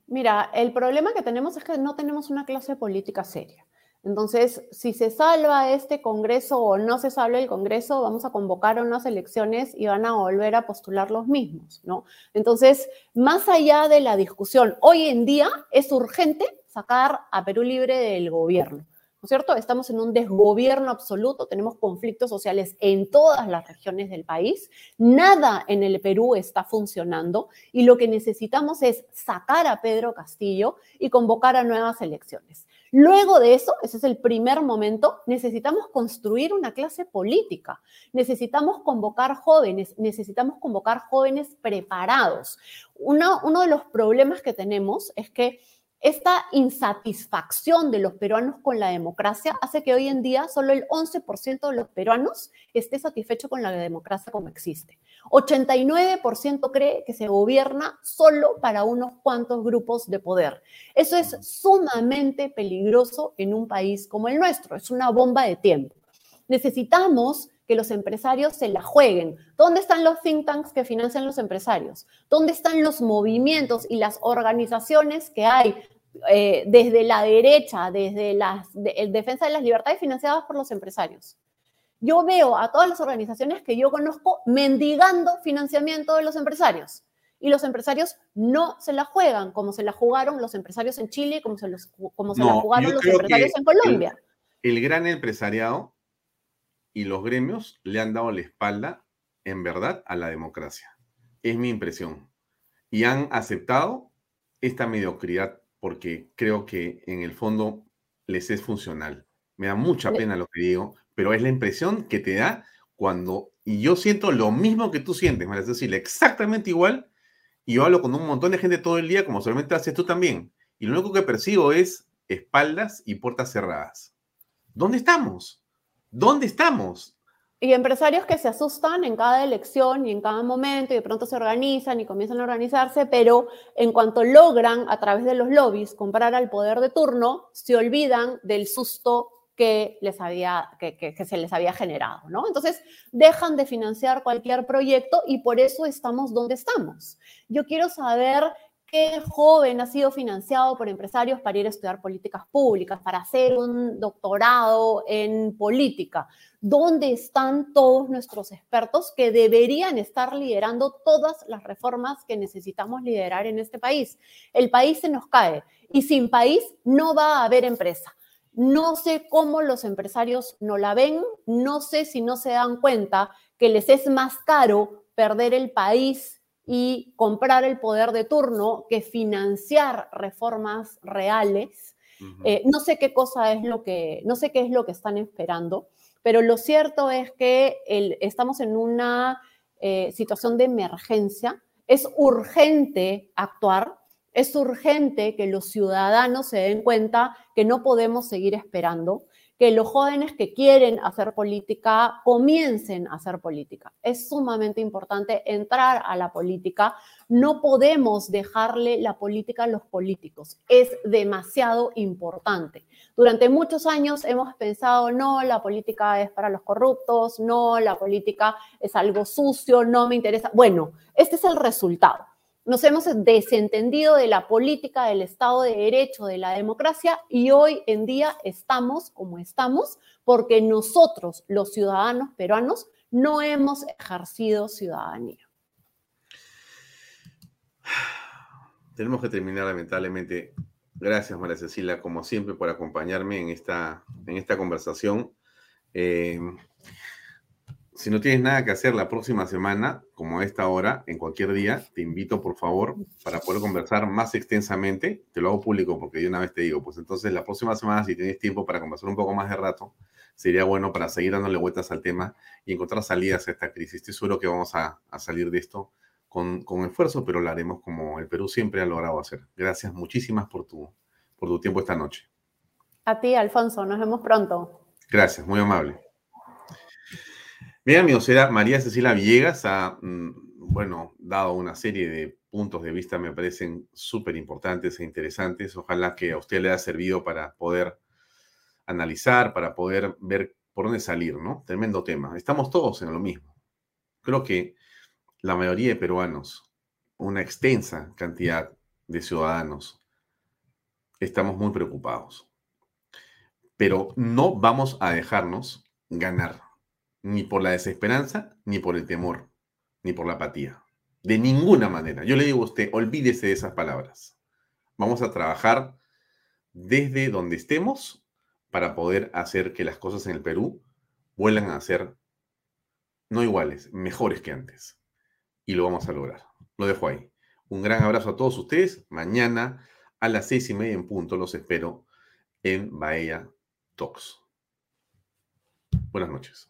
Mira, el problema que tenemos es que no tenemos una clase política seria. Entonces, si se salva este Congreso o no se salva el Congreso, vamos a convocar unas elecciones y van a volver a postular los mismos, ¿no? Entonces, más allá de la discusión, hoy en día es urgente sacar a Perú libre del gobierno. ¿No es cierto? Estamos en un desgobierno absoluto, tenemos conflictos sociales en todas las regiones del país, nada en el Perú está funcionando y lo que necesitamos es sacar a Pedro Castillo y convocar a nuevas elecciones. Luego de eso, ese es el primer momento, necesitamos construir una clase política, necesitamos convocar jóvenes, necesitamos convocar jóvenes preparados. Uno, uno de los problemas que tenemos es que esta insatisfacción de los peruanos con la democracia hace que hoy en día solo el 11% de los peruanos esté satisfecho con la democracia como existe. 89% cree que se gobierna solo para unos cuantos grupos de poder. Eso es sumamente peligroso en un país como el nuestro, es una bomba de tiempo. Necesitamos que los empresarios se la jueguen. ¿Dónde están los think tanks que financian los empresarios? ¿Dónde están los movimientos y las organizaciones que hay eh, desde la derecha, desde la defensa de las libertades financiadas por los empresarios? Yo veo a todas las organizaciones que yo conozco mendigando financiamiento de los empresarios. Y los empresarios no se la juegan como se la jugaron los empresarios en Chile, como se, los, como se la jugaron los empresarios en Colombia. el gran empresariado y los gremios le han dado la espalda, en verdad, a la democracia. Es mi impresión. Y han aceptado esta mediocridad porque creo que en el fondo les es funcional. Me da mucha pena lo que digo, pero es la impresión que te da cuando, y yo siento lo mismo que tú sientes, es decir, exactamente igual, y yo hablo con un montón de gente todo el día, como solamente haces tú también, y lo único que percibo es espaldas y puertas cerradas. ¿Dónde estamos? ¿Dónde estamos? Y empresarios que se asustan en cada elección y en cada momento y de pronto se organizan y comienzan a organizarse, pero en cuanto logran a través de los lobbies comprar al poder de turno, se olvidan del susto que, les había, que, que, se les había generado, ¿no? Entonces, dejan de financiar cualquier proyecto y por eso estamos donde estamos. Yo quiero saber ¿Qué joven ha sido financiado por empresarios para ir a estudiar políticas públicas, para hacer un doctorado en política? ¿Dónde están todos nuestros expertos que deberían estar liderando todas las reformas que necesitamos liderar en este país? El país se nos cae y sin país no va a haber empresa. No sé cómo los empresarios no la ven, no sé si no se dan cuenta que les es más caro perder el país y comprar el poder de turno que financiar reformas reales. Eh, no sé qué cosa es lo que, no sé qué es lo que están esperando, pero lo cierto es que estamos en una eh, situación de emergencia. Es urgente actuar, es urgente que los ciudadanos se den cuenta que no podemos seguir esperando que los jóvenes que quieren hacer política comiencen a hacer política. Es sumamente importante entrar a la política. No podemos dejarle la política a los políticos. Es demasiado importante. Durante muchos años hemos pensado, no, la política es para los corruptos, no, la política es algo sucio, no me interesa. Bueno, este es el resultado nos hemos desentendido de la política, del Estado de Derecho, de la democracia y hoy en día estamos como estamos porque nosotros, los ciudadanos peruanos, no hemos ejercido ciudadanía. Tenemos que terminar lamentablemente. Gracias, María Cecilia, como siempre, por acompañarme en esta, en esta conversación. Eh, si no tienes nada que hacer la próxima semana, como a esta hora, en cualquier día, te invito por favor para poder conversar más extensamente. Te lo hago público porque de una vez te digo, pues entonces la próxima semana, si tienes tiempo para conversar un poco más de rato, sería bueno para seguir dándole vueltas al tema y encontrar salidas a esta crisis. Estoy seguro que vamos a, salir de esto con, con, esfuerzo, pero lo haremos como el Perú siempre ha logrado hacer. Gracias muchísimas por tu, por tu tiempo esta noche. A ti, Alfonso, nos vemos pronto. Gracias, muy amable. Bien, amigos, era María Cecilia Villegas, ha, mm, bueno, dado una serie de puntos de vista, me parecen súper importantes e interesantes. Ojalá que a usted le haya servido para poder analizar, para poder ver por dónde salir, ¿no? Tremendo tema. Estamos todos en lo mismo. Creo que la mayoría de peruanos, una extensa cantidad de ciudadanos, estamos muy preocupados. Pero no vamos a dejarnos ganar ni por la desesperanza, ni por el temor, ni por la apatía. De ninguna manera. Yo le digo a usted, olvídese de esas palabras. Vamos a trabajar desde donde estemos para poder hacer que las cosas en el Perú vuelvan a ser no iguales, mejores que antes. Y lo vamos a lograr. Lo dejo ahí. Un gran abrazo a todos ustedes. Mañana a las seis y media en punto los espero en Bahía Talks. Buenas noches.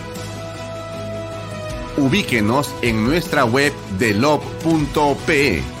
Ubíquenos en nuestra web de lob.pe.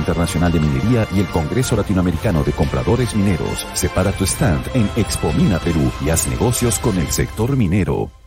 Internacional de Minería y el Congreso Latinoamericano de Compradores Mineros. Separa tu stand en Expo Mina Perú y haz negocios con el sector minero.